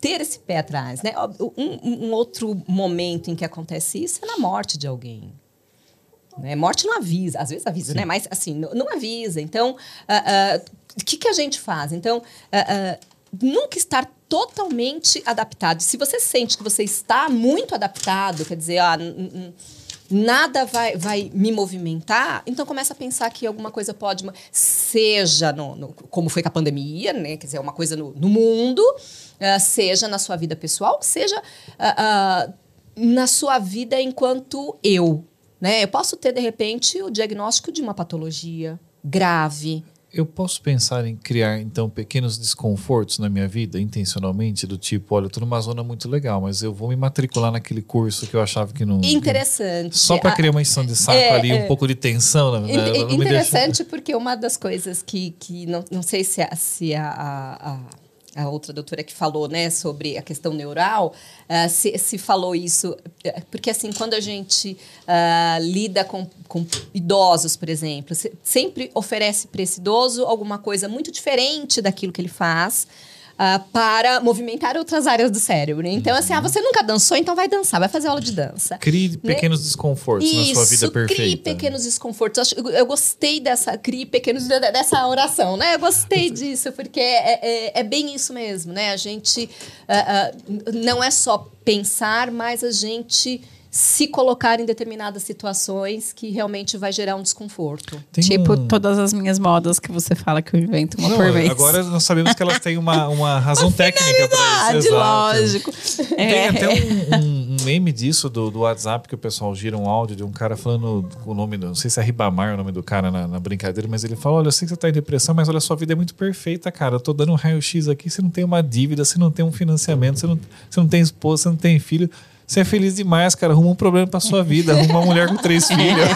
Speaker 3: ter esse pé atrás, né? Um, um, outro momento em que acontece isso é na morte de alguém. Né? Morte não avisa, às vezes avisa, Sim. né? Mas assim, não, não avisa. Então, o uh, uh, que, que a gente faz? Então, uh, nunca estar totalmente adaptado. Se você sente que você está muito adaptado, quer dizer, ah, nada vai, vai me movimentar, então começa a pensar que alguma coisa pode, seja no, no como foi com a pandemia, né? Quer dizer, uma coisa no, no mundo, uh, seja na sua vida pessoal, seja uh, uh, na sua vida enquanto eu. Né? Eu posso ter, de repente, o diagnóstico de uma patologia grave,
Speaker 1: eu posso pensar em criar, então, pequenos desconfortos na minha vida, intencionalmente, do tipo, olha, eu tô numa zona muito legal, mas eu vou me matricular naquele curso que eu achava que não...
Speaker 3: Interessante.
Speaker 1: Só para criar uma instrução de saco é, ali, é, um pouco de tensão. Né?
Speaker 3: Interessante deixa... porque uma das coisas que, que não, não sei se a, se a, a, a outra doutora que falou né, sobre a questão neural, uh, se, se, falou isso, eh, porque assim, quando a gente uh, lida com, com, idosos, por exemplo, sempre oferece para esse idoso alguma coisa muito diferente daquilo que ele faz uh, para movimentar outras áreas do cérebro. Então, assim, ah, você nunca dançou, então vai dançar, vai fazer aula de dança.
Speaker 1: Crie né? pequenos desconfortos Isso, na sua vida perfeita.
Speaker 3: Crie pequenos desconfortos. Eu, eu gostei dessa, crie pequenos dessa oração, né? Eu gostei disso, porque é, é, é bem isso mesmo, né? A gente uh, uh, não é só pensar, mas a gente se colocar em determinadas situações que realmente vai gerar um desconforto.
Speaker 2: Tem tipo um... todas as minhas modas que você fala que eu invento uma Não, por vez.
Speaker 1: Agora nós sabemos que elas têm uma, uma razão uma técnica para isso.
Speaker 2: lógico.
Speaker 1: É. Tem até um, um, um, meme disso do, do WhatsApp que o pessoal gira um áudio de um cara falando o nome, não sei se é Ribamar o nome do cara na, na brincadeira, mas ele fala: Olha, eu sei que você está em depressão, mas olha, sua vida é muito perfeita, cara. Eu tô dando um raio-x aqui, você não tem uma dívida, você não tem um financiamento, você não, você não tem esposa, você não tem filho você é feliz demais, cara. Arruma um problema pra sua vida. Arruma uma mulher com três filhos.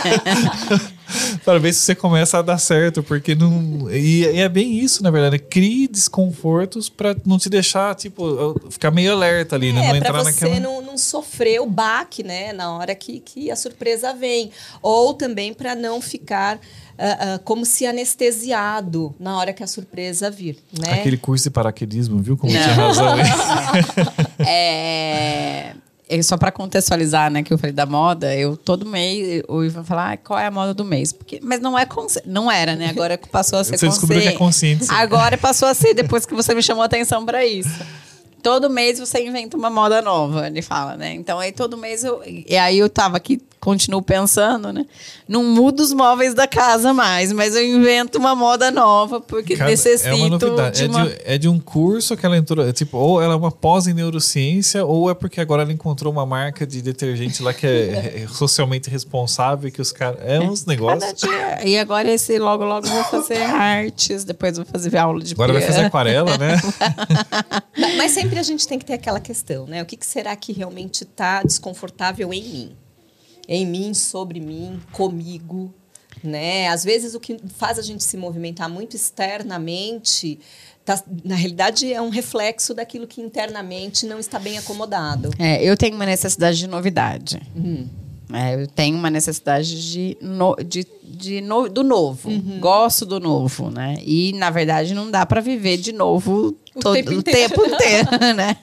Speaker 1: para ver se você começa a dar certo. Porque não. E, e é bem isso, na verdade. Crie desconfortos para não te deixar, tipo, ficar meio alerta ali, né?
Speaker 3: é,
Speaker 1: Não
Speaker 3: entrar você naquela... não, não sofrer o baque, né? Na hora que, que a surpresa vem. Ou também para não ficar. Uh, uh, como se anestesiado na hora que a surpresa vir, né?
Speaker 1: Aquele curso de paraquedismo, viu como tinha razão?
Speaker 2: é só para contextualizar, né, que eu falei da moda, eu todo mês o Ivan falar ah, qual é a moda do mês, porque mas não é não era, né? Agora passou a ser
Speaker 1: Você descobriu que é consciente.
Speaker 2: Agora passou a ser depois que você me chamou a atenção para isso. Todo mês você inventa uma moda nova, ele fala, né? Então aí todo mês eu e aí eu tava aqui continuo pensando, né? Não mudo os móveis da casa mais, mas eu invento uma moda nova porque Cada, necessito. É uma novidade.
Speaker 1: De uma... É, de, é, de, um curso que ela entrou. É tipo, ou ela é uma pós em neurociência, ou é porque agora ela encontrou uma marca de detergente lá que é, é socialmente responsável, que os caras. É uns negócios.
Speaker 2: Dia, e agora esse logo, logo vou fazer artes, depois vou fazer aula de
Speaker 1: Agora vai fazer aquarela, né?
Speaker 3: mas sempre a gente tem que ter aquela questão, né? O que, que será que realmente está desconfortável em mim? Em mim, sobre mim, comigo, né? Às vezes o que faz a gente se movimentar muito externamente, tá, na realidade é um reflexo daquilo que internamente não está bem acomodado.
Speaker 2: É, eu tenho uma necessidade de novidade. Hum. É, eu tenho uma necessidade de, no, de, de no, do novo. Gosto do novo, né? E, na verdade, não dá para viver de novo
Speaker 3: O
Speaker 2: todo
Speaker 3: tempo
Speaker 2: o
Speaker 3: inteiro.
Speaker 2: tempo inteiro, né?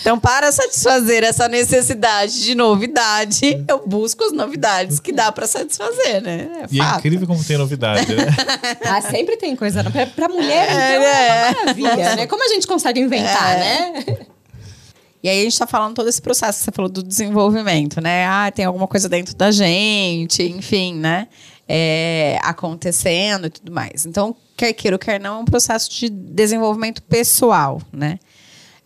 Speaker 2: Então, para satisfazer essa necessidade de novidade, eu busco as novidades que dá para satisfazer, né? É
Speaker 1: E é
Speaker 2: fato.
Speaker 1: incrível como tem novidade, né?
Speaker 3: Ah, sempre tem coisa. né? Pra, pra mulher, então,
Speaker 2: É,
Speaker 3: é, uma maravilha, né? Como a gente consegue inventar,
Speaker 2: É.
Speaker 3: né?
Speaker 2: E aí a gente tá falando todo esse processo que você falou do desenvolvimento, né? Ah, tem alguma coisa dentro da gente, enfim, né? É, acontecendo e tudo mais. Então, quer queira ou quer não, é um processo de desenvolvimento pessoal, né?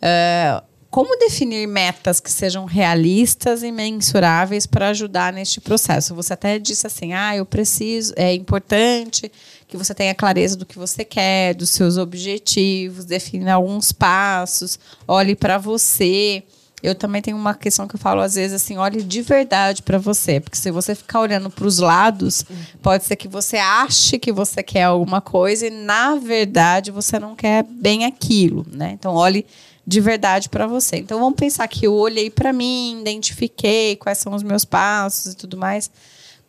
Speaker 2: É, como definir metas que sejam realistas e mensuráveis para ajudar neste processo? Você até disse assim: ah, eu preciso, é importante que você tenha clareza do que você quer, dos seus objetivos, defina alguns passos, olhe para você. Eu também tenho uma questão que eu falo às vezes assim, olhe de verdade para você, porque se você ficar olhando para os lados, pode ser que você ache que você quer alguma coisa e na verdade você não quer bem aquilo, né? Então olhe de verdade para você. Então vamos pensar que eu olhei para mim, identifiquei quais são os meus passos e tudo mais.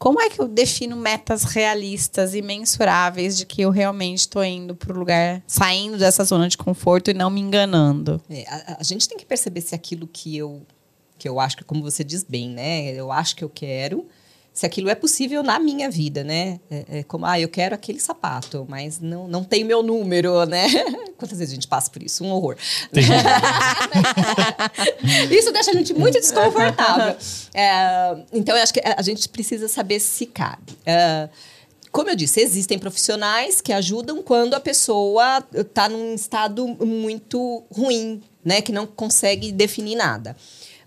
Speaker 2: Como é que eu defino metas realistas e mensuráveis de que eu realmente estou indo para o lugar, saindo dessa zona de conforto e não me enganando?
Speaker 3: É, a, a gente tem que perceber se aquilo que eu, que eu acho que, como você diz bem, né? Eu acho que eu quero, se aquilo é possível na minha vida, né? É, é como, ah, eu quero aquele sapato, mas não, não tem meu número, né? Quantas vezes a gente passa por isso? Um horror. Isso deixa a gente muito desconfortável. É, então, eu acho que a gente precisa saber se cabe. É, como eu disse, existem profissionais que ajudam quando a pessoa está num estado muito ruim, né? Que não consegue definir nada.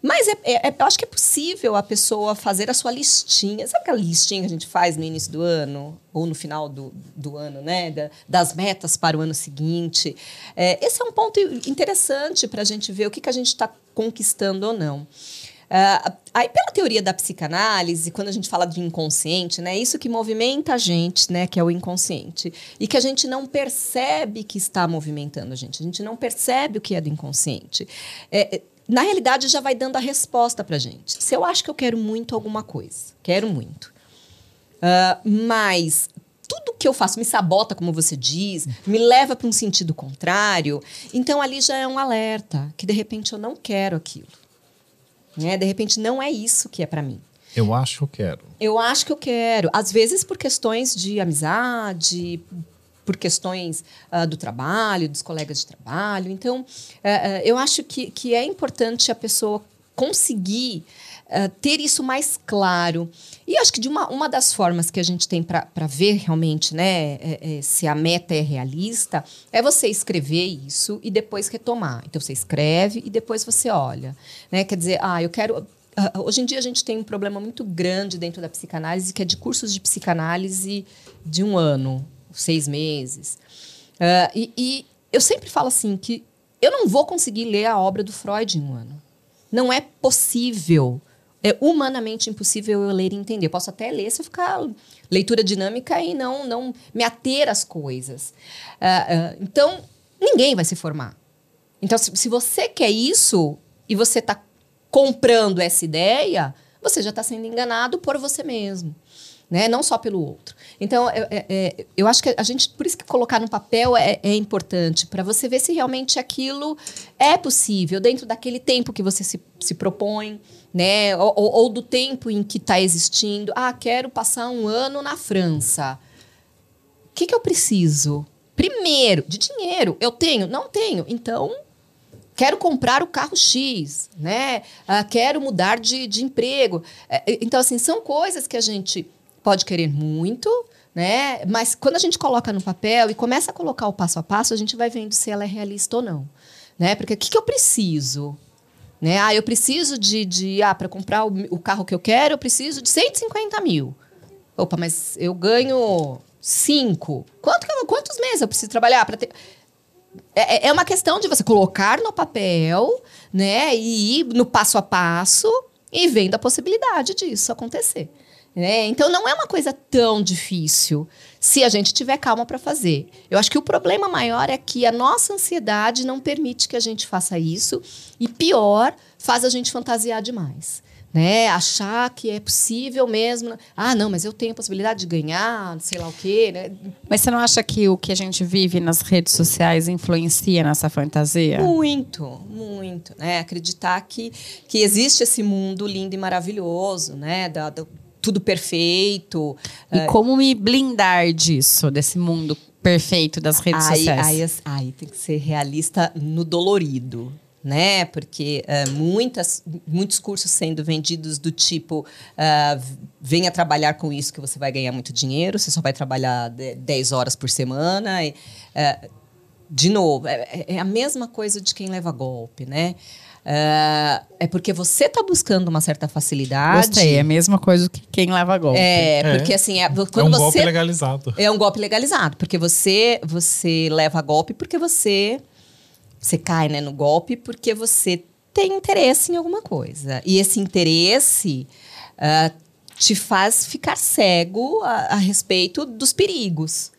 Speaker 3: Mas é, é- é- eu acho que é possível a pessoa fazer a sua listinha. Sabe aquela listinha que a gente faz no início do ano? Ou no final do, do ano, né? Da- das metas para o ano seguinte. É, esse é um ponto interessante para a gente ver o que, que a gente está conquistando ou não. Ah, aí, pela teoria da psicanálise, quando a gente fala de inconsciente, né, isso que movimenta a gente, né, que é o inconsciente, e que a gente não percebe que está movimentando a gente, a gente não percebe o que é do inconsciente. É, é, na realidade, já vai dando a resposta para gente. Se eu acho que eu quero muito alguma coisa, quero muito, ah, mas tudo que eu faço me sabota, como você diz, me leva para um sentido contrário, então ali já é um alerta que de repente eu não quero aquilo. Né? De repente não é isso que é para mim.
Speaker 1: Eu acho que eu quero.
Speaker 3: Eu acho que eu quero. Às vezes por questões de amizade, por questões ah, do trabalho, dos colegas de trabalho. Então, eh, eu acho que, que é importante a pessoa conseguir eh, ter isso mais claro. E acho que de uma, uma das formas que a gente tem para ver realmente né, eh, eh, se a meta é realista é você escrever isso e depois retomar. Então, você escreve e depois você olha. Né? Quer dizer, ah, eu quero ah, hoje em dia a gente tem um problema muito grande dentro da psicanálise, que é de cursos de psicanálise de um ano, seis meses. Ah, e, e eu sempre falo assim que eu não vou conseguir ler a obra do Freud em um ano. Não é possível. É humanamente impossível eu ler e entender. Eu posso até ler se eu ficar leitura dinâmica e não, não me ater às coisas. Ah, ah, então, ninguém vai se formar. Então, se, se você quer isso e você está comprando essa ideia, você já está sendo enganado por você mesmo. Né? Não só pelo outro. Então, é- é- é, eu acho que a gente, por isso que colocar no papel é, é importante, para você ver se realmente aquilo é possível, dentro daquele tempo que você se, se propõe, né? Ou, ou- ou do tempo em que está existindo. Ah, quero passar um ano na França. O que, que eu preciso? Primeiro, de dinheiro. Eu tenho? Não tenho. Então, quero comprar o carro X, né? Ah, quero mudar de, de emprego. É, Então, assim, são coisas que a gente pode querer muito, né? Mas quando a gente coloca no papel e começa a colocar o passo a passo, a gente vai vendo se ela é realista ou não. Né? Porque o que, que eu preciso? Né? Ah, eu preciso de, de ah, para comprar o, o carro que eu quero, eu preciso de 150 mil. Opa, mas eu ganho cinco. Quanto, quantos meses eu preciso trabalhar para ter? É, é uma questão de você colocar no papel, né? E ir no passo a passo e vendo a possibilidade disso acontecer. Né? Então não é uma coisa tão difícil se a gente tiver calma para fazer. Eu acho que o problema maior é que a nossa ansiedade não permite que a gente faça isso e pior, faz a gente fantasiar demais. né? Achar que é possível mesmo. Ah, não, mas eu tenho a possibilidade de ganhar, sei lá o quê, né?
Speaker 2: Mas você não acha que o que a gente vive nas redes sociais influencia nessa fantasia?
Speaker 3: Muito, muito, né? Acreditar que, que existe esse mundo lindo e maravilhoso, né? Da, tudo perfeito.
Speaker 2: E como me blindar disso, desse mundo perfeito das redes
Speaker 3: aí,
Speaker 2: sociais?
Speaker 3: aí, aí tem que ser realista no dolorido, né? Porque eh, muitas, muitos cursos sendo vendidos do tipo v- venha trabalhar com isso que você vai ganhar muito dinheiro, você só vai trabalhar de- 10 horas por semana. e, eh, de novo, é, é a mesma coisa de quem leva golpe, né? Ah, é porque você está buscando uma certa facilidade.
Speaker 2: Gostei, é a mesma coisa que quem leva golpe.
Speaker 3: É,
Speaker 1: É.
Speaker 3: porque assim, é,
Speaker 1: É
Speaker 3: quando
Speaker 1: um
Speaker 3: você
Speaker 1: golpe legalizado.
Speaker 3: é um golpe legalizado, porque você você leva golpe porque você você cai né, no golpe porque você tem interesse em alguma coisa. E esse interesse ah, te faz ficar cego a, a respeito dos perigos.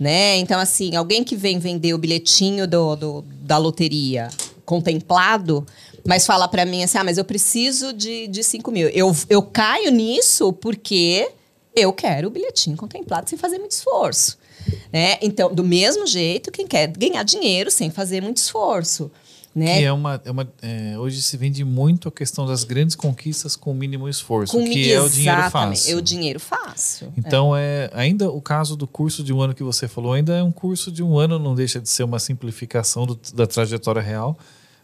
Speaker 3: Né? Então, assim, alguém que vem vender o bilhetinho do, do- da loteria contemplado, mas fala para mim assim: ah, mas eu preciso de, de 5 mil. Eu, eu caio nisso porque eu quero o bilhetinho contemplado sem fazer muito esforço. Né? Então, do mesmo jeito, quem quer ganhar dinheiro sem fazer muito esforço. Né?
Speaker 1: Que é uma, é uma, é, hoje se vende muito a questão das grandes conquistas com o mínimo esforço,
Speaker 3: Com-
Speaker 1: que é o dinheiro
Speaker 3: exatamente,
Speaker 1: fácil.
Speaker 3: É o dinheiro fácil.
Speaker 1: Então, é. ainda o caso do curso de um ano que você falou, ainda é um curso de um ano, não deixa de ser uma simplificação do- da trajetória real.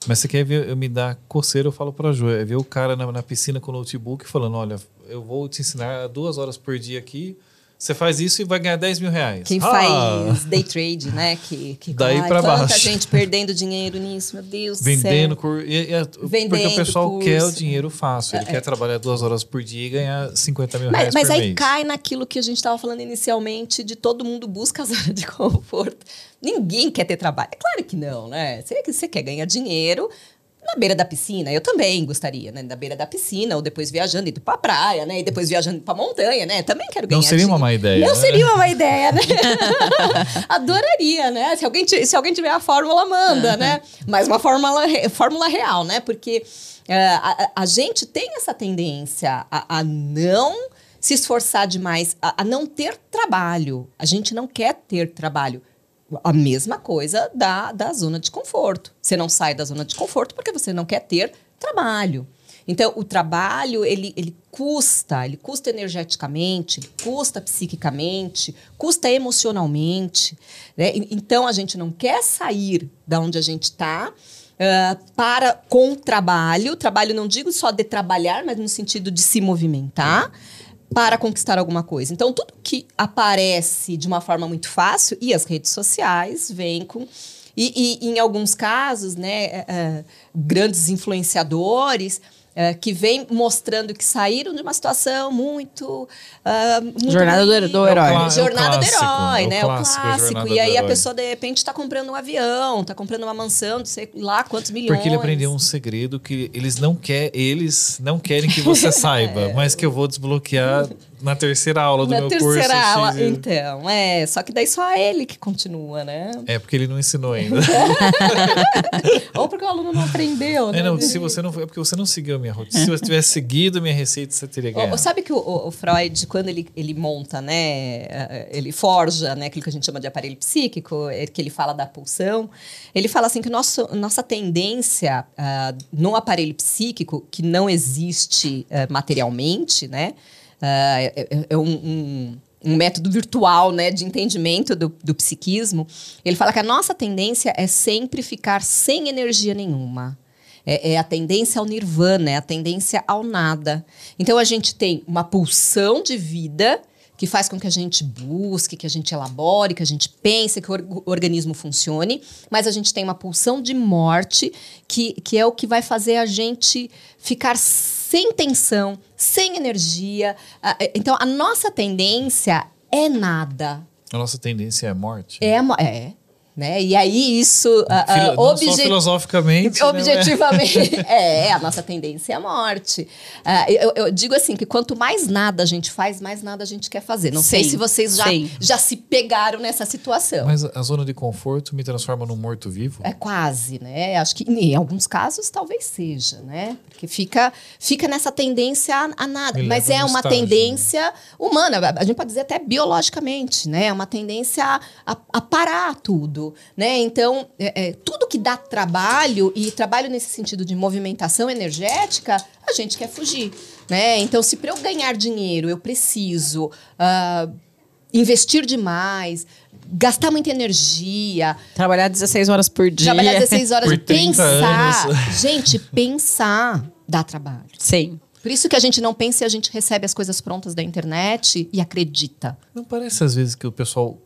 Speaker 1: Mas você quer ver, eu me dar coceira, eu falo pra Ju, é ver o cara na, na piscina com o notebook falando: olha, eu vou te ensinar duas horas por dia aqui, você faz isso e vai ganhar 10 mil reais.
Speaker 3: Quem
Speaker 1: Ah!
Speaker 3: faz day trade, né? Que, que
Speaker 1: Daí
Speaker 3: quanta
Speaker 1: baixo.
Speaker 3: gente perdendo dinheiro nisso, meu Deus
Speaker 1: Vendendo,
Speaker 3: do céu.
Speaker 1: cur... e- e- porque
Speaker 3: Vendendo
Speaker 1: o pessoal
Speaker 3: curso.
Speaker 1: quer o dinheiro fácil. Ele quer trabalhar duas horas por dia e ganhar 50 mil
Speaker 3: Mas,
Speaker 1: reais
Speaker 3: mas
Speaker 1: por
Speaker 3: aí
Speaker 1: mês.
Speaker 3: cai naquilo que a gente estava falando inicialmente de todo mundo busca a zona de conforto. Ninguém quer ter trabalho. É claro que não, né? Você, você quer ganhar dinheiro na beira da piscina. Eu também gostaria, né? Na beira da piscina, ou depois viajando, indo pra praia, né? E depois viajando pra montanha, né? Também quero ganhar
Speaker 1: Não seria uma
Speaker 3: dinheiro.
Speaker 1: má ideia,
Speaker 3: Não
Speaker 1: né?
Speaker 3: seria uma má ideia, né? Adoraria, né? Se alguém, se alguém tiver a fórmula, manda, né? Mas uma fórmula, fórmula real, né? Porque a, a- a gente tem essa tendência a, a não se esforçar demais, a, a não ter trabalho. A gente não quer ter trabalho. A mesma coisa da, da zona de conforto. Você não sai da zona de conforto porque você não quer ter trabalho. Então, o trabalho, ele, ele custa, ele custa energeticamente, custa psiquicamente, custa emocionalmente. né? Então, a gente não quer sair da onde a gente está para com o trabalho. Trabalho, não digo só de trabalhar, mas no sentido de se movimentar para conquistar alguma coisa. Então, tudo que aparece de uma forma muito fácil, e as redes sociais vêm com. E, e, em alguns casos, né, eh, grandes influenciadores eh, que vêm mostrando que saíram de uma situação muito. ah, muito
Speaker 2: Jornada do-
Speaker 3: ruim.
Speaker 2: do herói.
Speaker 1: É o
Speaker 3: Jornada
Speaker 1: é o clássico,
Speaker 3: do herói,
Speaker 1: é o
Speaker 3: né? O
Speaker 1: clássico, a
Speaker 3: clássico.
Speaker 1: jornada
Speaker 3: E aí a pessoa, de repente, está comprando um avião, está comprando uma mansão, não sei lá quantos milhões.
Speaker 1: Porque ele aprendeu um segredo que eles não quer, eles não querem que você saiba, mas que eu vou desbloquear na terceira aula do
Speaker 3: Na
Speaker 1: meu
Speaker 3: terceira
Speaker 1: curso.
Speaker 3: aula.
Speaker 1: X,
Speaker 3: Então, é. Só que daí só ele que continua, né?
Speaker 1: É porque ele não ensinou ainda.
Speaker 3: Ou porque o aluno não aprendeu, né?
Speaker 1: É, não, se você não, é porque você não seguiu a minha rotina. Se você tivesse seguido a minha receita, você teria ganhado.
Speaker 3: Sabe que o, o- Freud, quando ele, ele monta, né, ele forja, né, aquilo que a gente chama de aparelho psíquico, é que ele fala da pulsão, ele fala assim que nosso, nossa tendência ah, no aparelho psíquico, que não existe eh, materialmente, né, é, é- é um, um- um método virtual, né, de entendimento do, do psiquismo, ele fala que a nossa tendência é sempre ficar sem energia nenhuma. É, é a tendência ao nirvana, é a tendência ao nada. Então a gente tem uma pulsão de vida que faz com que a gente busque, que a gente elabore, que a gente pense, que o, or- o organismo funcione, mas a gente tem uma pulsão de morte que, que é o que vai fazer a gente ficar sem tensão, sem energia. Ah, é, Então a nossa tendência é nada.
Speaker 1: A nossa tendência é a morte.
Speaker 3: É, é. Né? E aí isso, uh, uh,
Speaker 1: não
Speaker 3: obje-
Speaker 1: só filosoficamente. né,
Speaker 3: objetivamente, é, a nossa tendência é a morte. Uh, eu, eu digo assim, que quanto mais nada a gente faz, mais nada a gente quer fazer. Não sei
Speaker 2: Sim,
Speaker 3: se vocês já,
Speaker 2: sim.
Speaker 3: já se pegaram nessa situação.
Speaker 1: Mas a zona de conforto me transforma num morto-vivo?
Speaker 3: É quase, né? Acho que em alguns casos talvez seja, né? Porque fica, fica nessa tendência a, a nada.
Speaker 1: Me
Speaker 3: Mas é uma
Speaker 1: estágio,
Speaker 3: tendência humana, a gente pode dizer até biologicamente, né? É uma tendência a, a- a parar tudo, né? Então, é, é, tudo que dá trabalho, e trabalho nesse sentido de movimentação energética, a gente quer fugir, né? Então, se para eu ganhar dinheiro eu preciso... ah, investir demais, gastar muita energia,
Speaker 2: Trabalhar 16 horas por dia.
Speaker 3: Trabalhar 16 horas
Speaker 1: Por 30
Speaker 3: pensar.
Speaker 1: anos.
Speaker 3: Gente, pensar dá trabalho.
Speaker 2: Sim.
Speaker 3: Por isso que a gente não pensa e a gente recebe as coisas prontas da internet e acredita.
Speaker 1: Não parece às vezes que o pessoal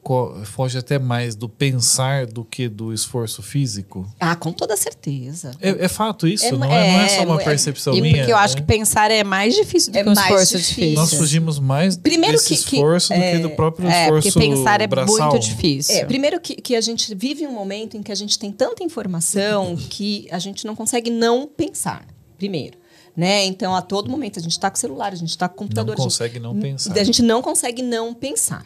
Speaker 1: foge até mais do pensar do que do esforço físico?
Speaker 3: Ah, com toda certeza.
Speaker 1: É, é fato isso,
Speaker 3: É,
Speaker 1: não, é, não é só uma
Speaker 3: é,
Speaker 1: percepção
Speaker 2: E
Speaker 1: minha.
Speaker 2: porque eu acho
Speaker 1: né?
Speaker 2: que pensar é mais difícil do
Speaker 3: É
Speaker 2: que um esforço
Speaker 3: difícil.
Speaker 2: difícil.
Speaker 1: Nós fugimos mais
Speaker 3: Primeiro
Speaker 1: desse
Speaker 3: que- que-
Speaker 1: esforço do que do próprio
Speaker 2: É, porque
Speaker 1: esforço
Speaker 2: pensar é
Speaker 1: braçal.
Speaker 2: muito difícil.
Speaker 3: É, primeiro que, que a gente vive um momento em que a gente tem tanta informação que a gente não consegue não pensar. Primeiro. Né? Então, a todo momento, a gente está com o celular, a gente está com o computador.
Speaker 1: Não
Speaker 3: a gente-
Speaker 1: consegue não pensar.
Speaker 3: A gente não consegue não pensar.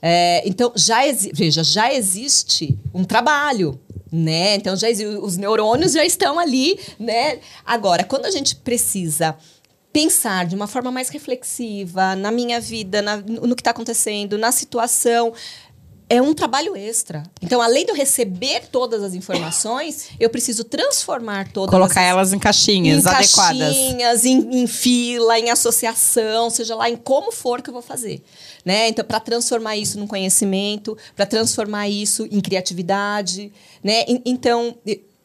Speaker 3: É, então, já veja, já existe um trabalho. Né? Então, já os neurônios já estão ali. Né? Agora, quando a gente precisa pensar de uma forma mais reflexiva na minha vida, na- no que está acontecendo, na situação, é um trabalho extra. Então, além de eu receber todas as informações, eu preciso transformar todas
Speaker 2: Colocar
Speaker 3: as
Speaker 2: elas em caixinhas
Speaker 3: em
Speaker 2: adequadas.
Speaker 3: caixinhas, em, em fila, em associação, seja lá em como for que eu vou fazer. Né? Então, para transformar isso num conhecimento, para transformar isso em criatividade. Né? En- Então,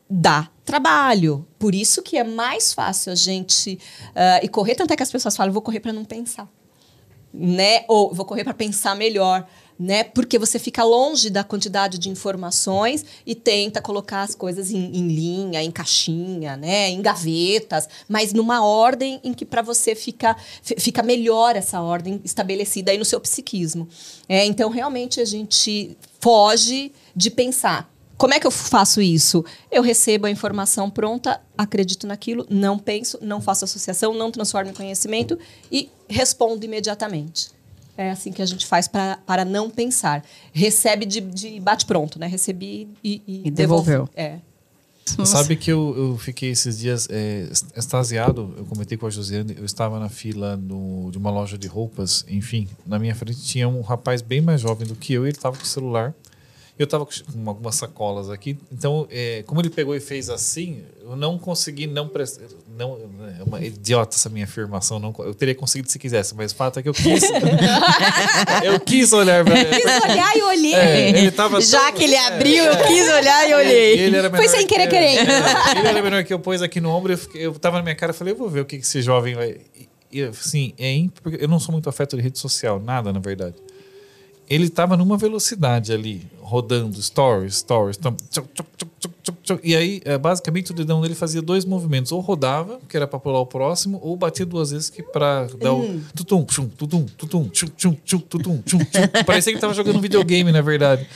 Speaker 3: dá trabalho. Por isso que é mais fácil a gente ah, e correr, tanto é que as pessoas falam, vou correr para não pensar né? Ou vou correr para pensar melhor, né? Porque você fica longe da quantidade de informações e tenta colocar as coisas em, em linha, em caixinha, né? Em gavetas, mas numa ordem em que para você fica, fi- fica melhor essa ordem estabelecida aí no seu psiquismo. É, então, realmente, a gente foge de pensar. Como é que eu faço isso? Eu recebo a informação pronta, acredito naquilo, não penso, não faço associação, não transformo em conhecimento e respondo imediatamente. É assim que a gente faz pra, para não pensar. Recebe de, de bate-pronto, né? Recebi e, e,
Speaker 2: E devolveu.
Speaker 3: É.
Speaker 1: Sabe que eu, eu fiquei esses dias é, extasiado, eu comentei com a Josiane, eu estava na fila no- de uma loja de roupas, enfim, na minha frente tinha um rapaz bem mais jovem do que eu, e ele estava com o celular, eu estava com algumas sacolas aqui, então, é, como ele pegou e fez assim, eu não consegui não prestar, não, é uma idiota essa minha afirmação, não, eu teria conseguido se quisesse, mas o fato é que eu quis, eu quis olhar pra
Speaker 3: Quis olhar e olhei.
Speaker 1: É, ele tava
Speaker 2: Já
Speaker 1: tão-
Speaker 2: que ele
Speaker 1: é,
Speaker 2: abriu, eu
Speaker 1: é.
Speaker 2: quis olhar e
Speaker 1: E
Speaker 2: olhei.
Speaker 1: ele era
Speaker 3: Foi sem querer
Speaker 1: que-
Speaker 3: querendo.
Speaker 1: é, ele era menor que eu, pôs aqui no ombro, eu, fiquei- eu tava na minha cara, eu falei, eu vou ver o que, esse jovem vai. E, e, assim, é imp- porque eu não sou muito afeto de rede social, nada, na verdade. Ele tava numa velocidade ali, rodando stories, stories. tam- tchuc, tchuc, tchuc. E aí, é, basicamente, o dedão dele fazia dois movimentos. Ou rodava, que era para pular o próximo, ou batia duas vezes, que para dar o tutum, tchum, tutum, tutum, tchum, tchum, tchum, tutum, tchum, tchum. Parecia que ele tava jogando videogame, na verdade.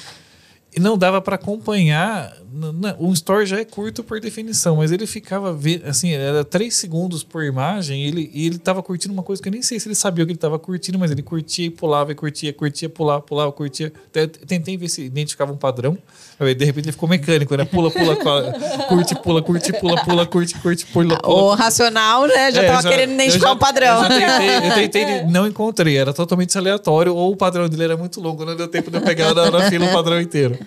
Speaker 1: E não dava para acompanhar. n- n- Um story já é curto por definição, mas ele ficava assim, era três segundos por imagem. E ele, e ele tava curtindo uma coisa que eu nem sei se ele sabia o que ele tava curtindo, mas ele curtia e pulava e curtia, curtia, pulava, pulava, curtia. Tentei ver se identificava um padrão. Aí, de repente ele ficou mecânico, né? Pula, pula, cola, curte, pula, curte, pula, pula, curte, curte, pula, pula.
Speaker 2: O racional, né? Já
Speaker 1: É,
Speaker 2: tava querendo identificar
Speaker 1: já-
Speaker 2: o padrão.
Speaker 1: Eu, já tentei, eu tentei, não encontrei. Era totalmente aleatório, ou o padrão dele era muito longo, não deu tempo de eu pegar na, na fila o padrão inteiro.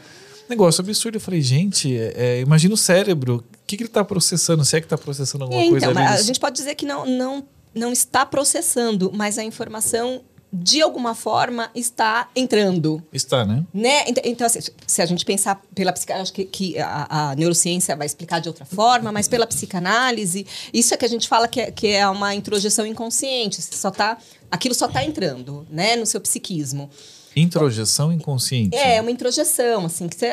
Speaker 1: Negócio absurdo. Eu falei, gente, é, é, imagina o cérebro. O que, que ele está processando? Se é que está processando alguma
Speaker 3: É,
Speaker 1: coisa
Speaker 3: então,
Speaker 1: ali.
Speaker 3: a gente pode dizer que não, não, não está processando, mas a informação, de alguma forma, está entrando.
Speaker 1: Está, né?
Speaker 3: Né? Então, assim, se a gente pensar pela psicanálise, acho que, que a, a neurociência vai explicar de outra forma, mas pela psicanálise, isso é que a gente fala que é, que é uma introjeção inconsciente. Só tá, aquilo só está entrando né, no seu psiquismo.
Speaker 1: Introjeção inconsciente.
Speaker 3: É, uma introjeção, assim, que você,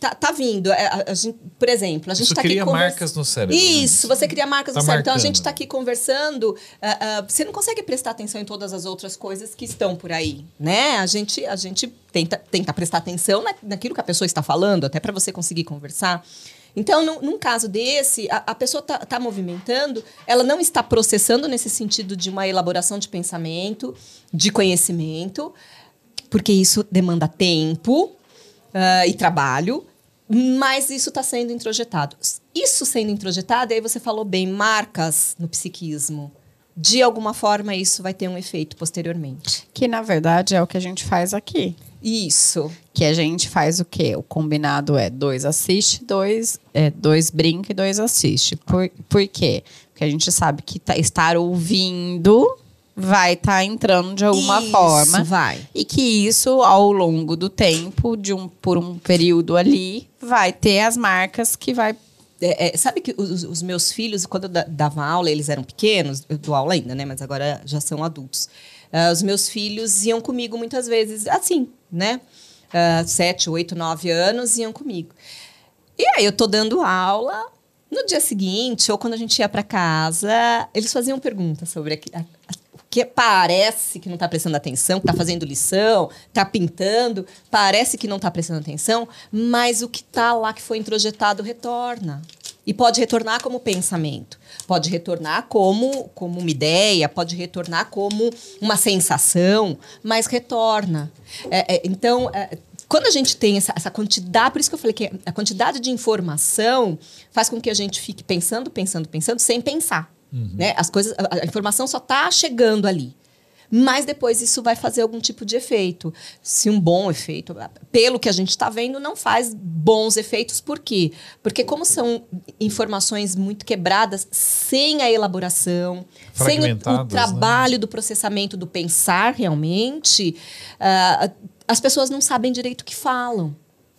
Speaker 3: tá, tá vindo. É, a, a gente, por exemplo, a gente
Speaker 1: Isso
Speaker 3: tá aqui
Speaker 1: cria
Speaker 3: conversa-
Speaker 1: marcas no cérebro. né?
Speaker 3: Isso, você cria marcas
Speaker 1: Tá
Speaker 3: no cérebro. Então a gente tá aqui conversando, ah, ah, você não consegue prestar atenção em todas as outras coisas que estão por aí, né? A gente, a gente tenta, tenta prestar atenção na, naquilo que a pessoa está falando, até para você conseguir conversar. Então, num, num caso desse, a, a pessoa está tá movimentando, ela não está processando nesse sentido de uma elaboração de pensamento, de conhecimento, porque isso demanda tempo ah, e trabalho, mas isso está sendo introjetado. Isso sendo introjetado, aí você falou bem, marcas no psiquismo. De alguma forma, isso vai ter um efeito posteriormente.
Speaker 2: Que na verdade é o que a gente faz aqui.
Speaker 3: Isso.
Speaker 2: Que a gente faz o quê? O combinado é dois assiste, dois, é, dois brinca e dois assiste. Por, por quê? Porque a gente sabe que tá- estar ouvindo vai estar entrando de alguma
Speaker 3: Isso,
Speaker 2: forma.
Speaker 3: vai.
Speaker 2: E que isso, ao longo do tempo, de um, por um período ali, vai ter as marcas que vai.
Speaker 3: É, é, sabe que os, os meus filhos, quando eu da- dava aula, eles eram pequenos, eu dou aula ainda, né? Mas agora já são adultos. Ah, os meus filhos iam comigo muitas vezes, assim, né? Ah, sete, oito, nove anos iam comigo. E aí eu tô dando aula, no dia seguinte, ou quando a gente ia para casa, eles faziam perguntas sobre a- a- que parece que não está prestando atenção, que está fazendo lição, está pintando, parece que não está prestando atenção, mas o que está lá que foi introjetado retorna. E pode retornar como pensamento, pode retornar como, como uma ideia, pode retornar como uma sensação, mas retorna. É, é, então, é, quando a gente tem essa, essa quantidade, por isso que eu falei que a quantidade de informação faz com que a gente fique pensando, pensando, pensando, sem pensar. Né? As coisas, a, a informação só está chegando ali. Mas depois isso vai fazer algum tipo de efeito. Se um bom efeito, pelo que a gente está vendo, não faz bons efeitos. Por quê? Porque como são informações muito quebradas, sem a elaboração, sem o- o,
Speaker 1: né?
Speaker 3: trabalho do processamento do pensar realmente, ah, as pessoas não sabem direito o que falam.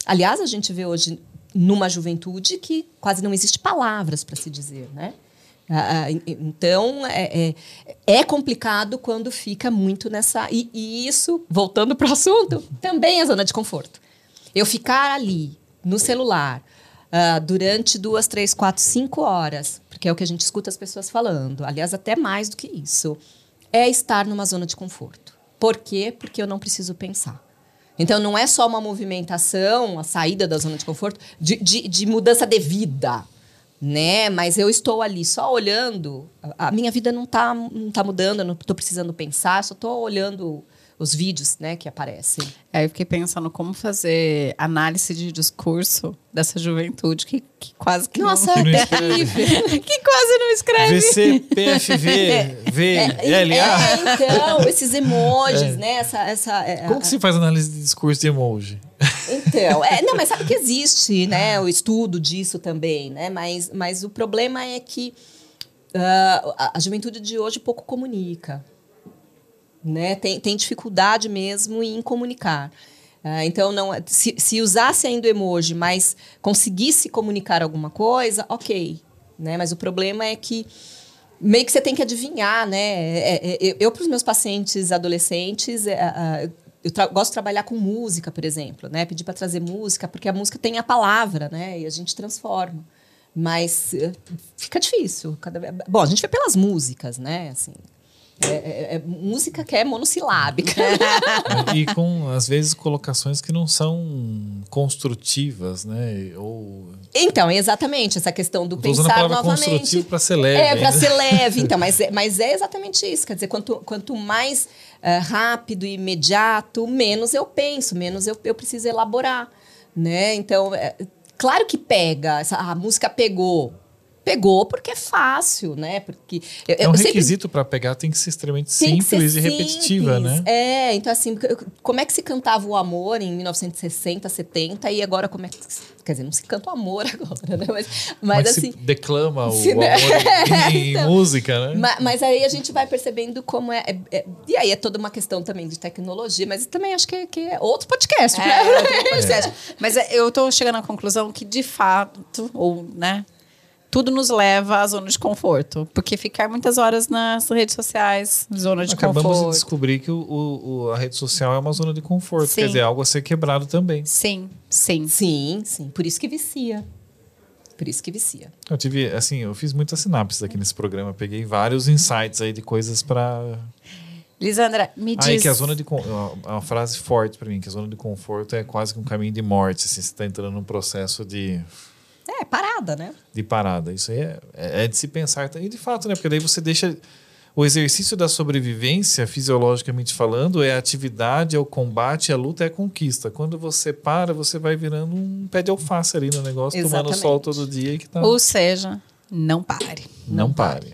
Speaker 3: Aliás, a gente vê hoje numa juventude que quase não existe palavras para se dizer, né? Ah, ah, en- então, é, é, é complicado quando fica muito nessa. E, e isso, voltando para o assunto, também é zona de conforto. Eu ficar ali, no celular, ah, durante duas, três, quatro, cinco horas, porque é o que a gente escuta as pessoas falando, aliás, até mais do que isso, é estar numa zona de conforto. Por quê? Porque eu não preciso pensar. Então, não é só uma movimentação, a saída da zona de conforto, de, de, de mudança de vida né? Mas eu estou ali só olhando. A a minha vida não está não tá mudando, eu não estou precisando pensar, só estou olhando os vídeos, né, que aparecem.
Speaker 2: Aí eu fiquei pensando como fazer análise de discurso dessa juventude que, que quase que
Speaker 3: Nossa,
Speaker 1: Que não
Speaker 3: é
Speaker 1: escreve.
Speaker 3: terrível.
Speaker 2: que quase não escreve.
Speaker 1: VC, PFV, VLA.
Speaker 3: É, então, esses emojis, né? Essa, essa, é,
Speaker 1: Como que se faz análise de discurso de emoji?
Speaker 3: Então, é, não, mas sabe que existe, né? O estudo disso também, né? Mas, mas o problema é que ah, a, a juventude de hoje pouco comunica, né? Tem, tem dificuldade mesmo em comunicar. Ah, então, não, é- se, se usasse ainda o emoji, mas conseguisse comunicar alguma coisa, ok. Né? Mas o problema é que meio que você tem que adivinhar, né? É, é, eu, eu para os meus pacientes adolescentes, eu gosto de trabalhar com música, por exemplo, né? Pedir para trazer música, porque a música tem a palavra, né? E a gente transforma. Mas eh, fica difícil. Cada... Bom, a gente vê pelas músicas, né? Assim, é, é- é música que é monossilábica.
Speaker 1: e com, às vezes, colocações que não são construtivas, né? Ou.
Speaker 3: então, exatamente, essa questão do
Speaker 1: Tô usando a
Speaker 3: pensar
Speaker 1: palavra
Speaker 3: novamente.
Speaker 1: construtivo para ser leve.
Speaker 3: É, para
Speaker 1: ainda.
Speaker 3: ser leve, então, mas é, mas é exatamente isso. Quer dizer, quanto, quanto mais eh, rápido e imediato, menos eu penso, menos eu, eu preciso elaborar. Né? Então, é, claro que pega, essa, a música pegou. Pegou porque é fácil, né? Porque eu,
Speaker 1: É um requisito para pegar, tem que ser extremamente
Speaker 3: que ser
Speaker 1: simples e repetitiva,
Speaker 3: simples.
Speaker 1: né?
Speaker 3: É, então assim, como é que se cantava o amor em 1960, 70 e agora como é que se- quer dizer, não se canta o amor agora, né? Mas, mas,
Speaker 1: Mas
Speaker 3: assim,
Speaker 1: se declama o
Speaker 3: se-
Speaker 1: amor em,
Speaker 3: Então,
Speaker 1: música, né?
Speaker 3: ma- mas, aí a gente vai percebendo como é, é- é- E aí é toda uma questão também de tecnologia, mas também acho que, é- que é outro podcast.
Speaker 2: É,
Speaker 3: né?
Speaker 2: outro podcast. Mas é, eu tô chegando à conclusão que, de fato, ou, né? Tudo nos leva à zona de conforto. Porque ficar muitas horas nas redes sociais, zona de
Speaker 1: Acabamos
Speaker 2: conforto.
Speaker 1: de descobrir que o, o- a rede social é uma zona de conforto.
Speaker 2: Sim.
Speaker 1: Quer dizer, é algo a ser quebrado também.
Speaker 2: Sim, sim.
Speaker 3: Sim, sim. Por isso que vicia. Por isso que vicia.
Speaker 1: Eu tive, assim, eu fiz muitas sinapses aqui nesse programa. Peguei vários insights aí de coisas pra.
Speaker 2: Lisandra, me diz.
Speaker 1: Aí que a zona de. con- Uma, uma frase forte pra mim, que a zona de conforto é quase que um caminho de morte. Assim, você tá entrando num processo de.
Speaker 3: É, parada, né?
Speaker 1: de parada. Isso aí é, é, de se pensar. E de fato, né? Porque daí você deixa. O exercício da sobrevivência, fisiologicamente falando, é a atividade, é o combate, é a luta, é a conquista. Quando você para, você vai virando um pé de alface ali no negócio, tomando
Speaker 3: Exatamente.
Speaker 1: sol todo dia e que tá.
Speaker 2: Ou seja, não pare.
Speaker 1: Não pare.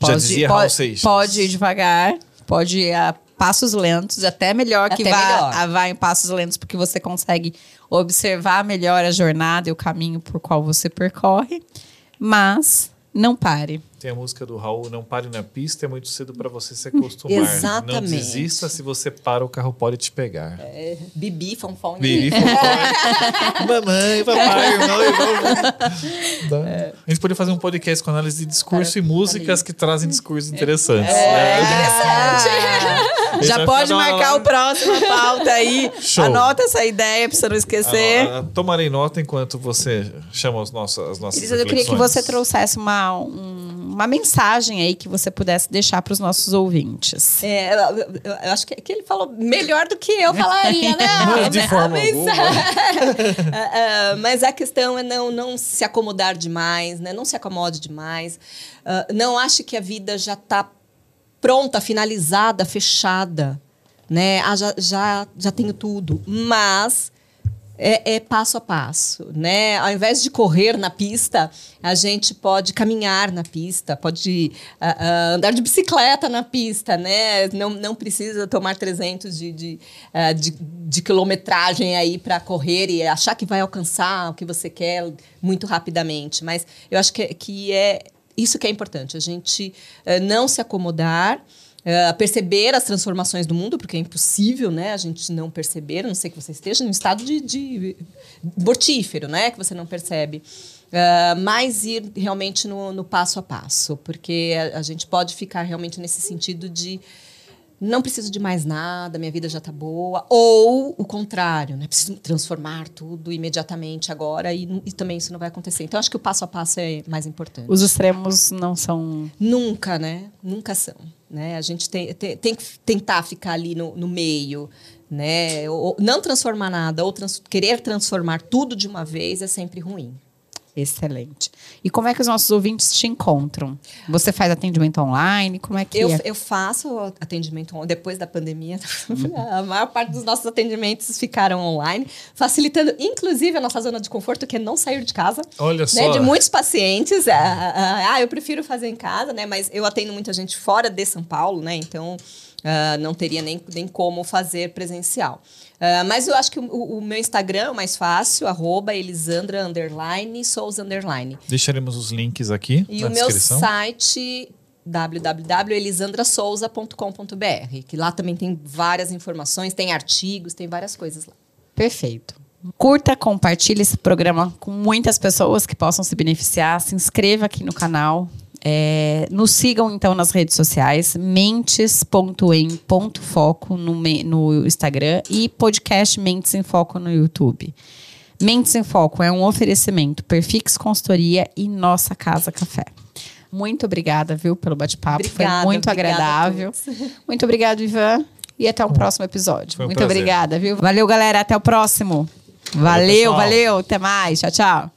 Speaker 1: Já
Speaker 2: Pode,
Speaker 1: dizia Raul
Speaker 2: pode,
Speaker 1: Seixas.
Speaker 2: pode ir devagar, pode ir a passos lentos, até melhor que
Speaker 3: Até
Speaker 2: vá,
Speaker 3: melhor.
Speaker 2: vá em passos lentos, porque você consegue observar melhor a jornada e o caminho por qual você percorre. Mas não pare.
Speaker 1: Tem a música do Raul, não pare na pista, é muito cedo para você se acostumar. Não
Speaker 3: Exatamente.
Speaker 1: desista, se você para, o carro pode te pegar.
Speaker 3: É, bibi, fonfon.
Speaker 1: Vivi, papai. Mamãe, papai, irmão, irmão. Dá. A gente poderia fazer um podcast com análise de discurso e músicas que trazem discursos interessantes.
Speaker 2: É
Speaker 1: né?
Speaker 2: Já pode marcar o próximo pauta aí.
Speaker 1: Show.
Speaker 2: Anota essa ideia pra você não esquecer.
Speaker 1: Ah, ah, Tomarei nota enquanto você chama os nossos, as nossas
Speaker 2: Elisandra, eu queria que você trouxesse uma, um- uma mensagem aí que você pudesse deixar para os nossos ouvintes.
Speaker 3: É, eu, eu- eu acho que, que ele falou melhor do que eu falaria, né?
Speaker 1: Mas de
Speaker 3: A
Speaker 1: forma.
Speaker 3: Ah, ah, mas a questão é não, não se acomodar demais, né? Não se acomode demais. Ah, não ache que a vida já está pronta, finalizada, fechada, né? Ah, já, já, já tenho tudo. Mas é, é passo a passo, né? Ao invés de correr na pista, a gente pode caminhar na pista, pode ah, ah, andar de bicicleta na pista, né? Não, não precisa tomar 300 de, de, ah, de, de quilometragem aí para correr e achar que vai alcançar o que você quer muito rapidamente. Mas eu acho que, que é isso que é importante, a gente eh, não se acomodar, eh, perceber as transformações do mundo, porque é impossível, né, a gente não perceber, a não sei que você esteja num estado de, de mortífero, né, que você não percebe. Eh, mas ir realmente no, no passo a passo, porque a, a gente pode ficar realmente nesse sentido de não preciso de mais nada, minha vida já está boa. Ou o contrário, né? Preciso transformar tudo imediatamente agora e, e também isso não vai acontecer. Então, acho que o passo a passo é mais importante.
Speaker 2: Os extremos não são.
Speaker 3: Nunca, né? Nunca são. Né? A gente tem, tem, tem que tentar ficar ali no, no meio. Né? Ou, não transformar nada, ou trans- querer transformar tudo de uma vez é sempre ruim.
Speaker 2: Excelente. E como é que os nossos ouvintes te encontram? Você faz atendimento online? Como é que
Speaker 3: Eu,
Speaker 2: é?
Speaker 3: eu faço atendimento depois da pandemia. a maior parte dos nossos atendimentos ficaram online, facilitando, inclusive, a nossa zona de conforto, que é não sair de casa.
Speaker 1: Olha
Speaker 3: né,
Speaker 1: só.
Speaker 3: de muitos pacientes. ah, ah, ah, eu prefiro fazer em casa, né? Mas eu atendo muita gente fora de São Paulo, né? Então ah, não teria nem, nem como fazer presencial. Ah, mas eu acho que o, o meu Instagram é o mais fácil, arroba Elisandra underline, Souza underline.
Speaker 1: Deixaremos os links aqui
Speaker 3: E
Speaker 1: na
Speaker 3: o meu
Speaker 1: descrição.
Speaker 3: site www.elisandrasouza.com.br, que lá também tem várias informações, tem artigos, tem várias coisas lá.
Speaker 2: Perfeito. Curta, compartilhe esse programa com muitas pessoas que possam se beneficiar. Se inscreva aqui no canal. É, nos sigam então nas redes sociais, mentes.em.foco no, no Instagram e podcast Mentes em Foco no YouTube. Mentes em Foco é um oferecimento Perfix Consultoria e Nossa Casa Café. Muito obrigada, viu, pelo bate-papo. Foi muito agradável. Muito obrigado, Ivan. E até o próximo episódio.
Speaker 1: Um
Speaker 2: Muito
Speaker 1: prazer.
Speaker 2: obrigada, viu? Valeu, galera. Até o próximo. Valeu,
Speaker 1: pessoal.
Speaker 2: valeu. Até mais. Tchau, tchau.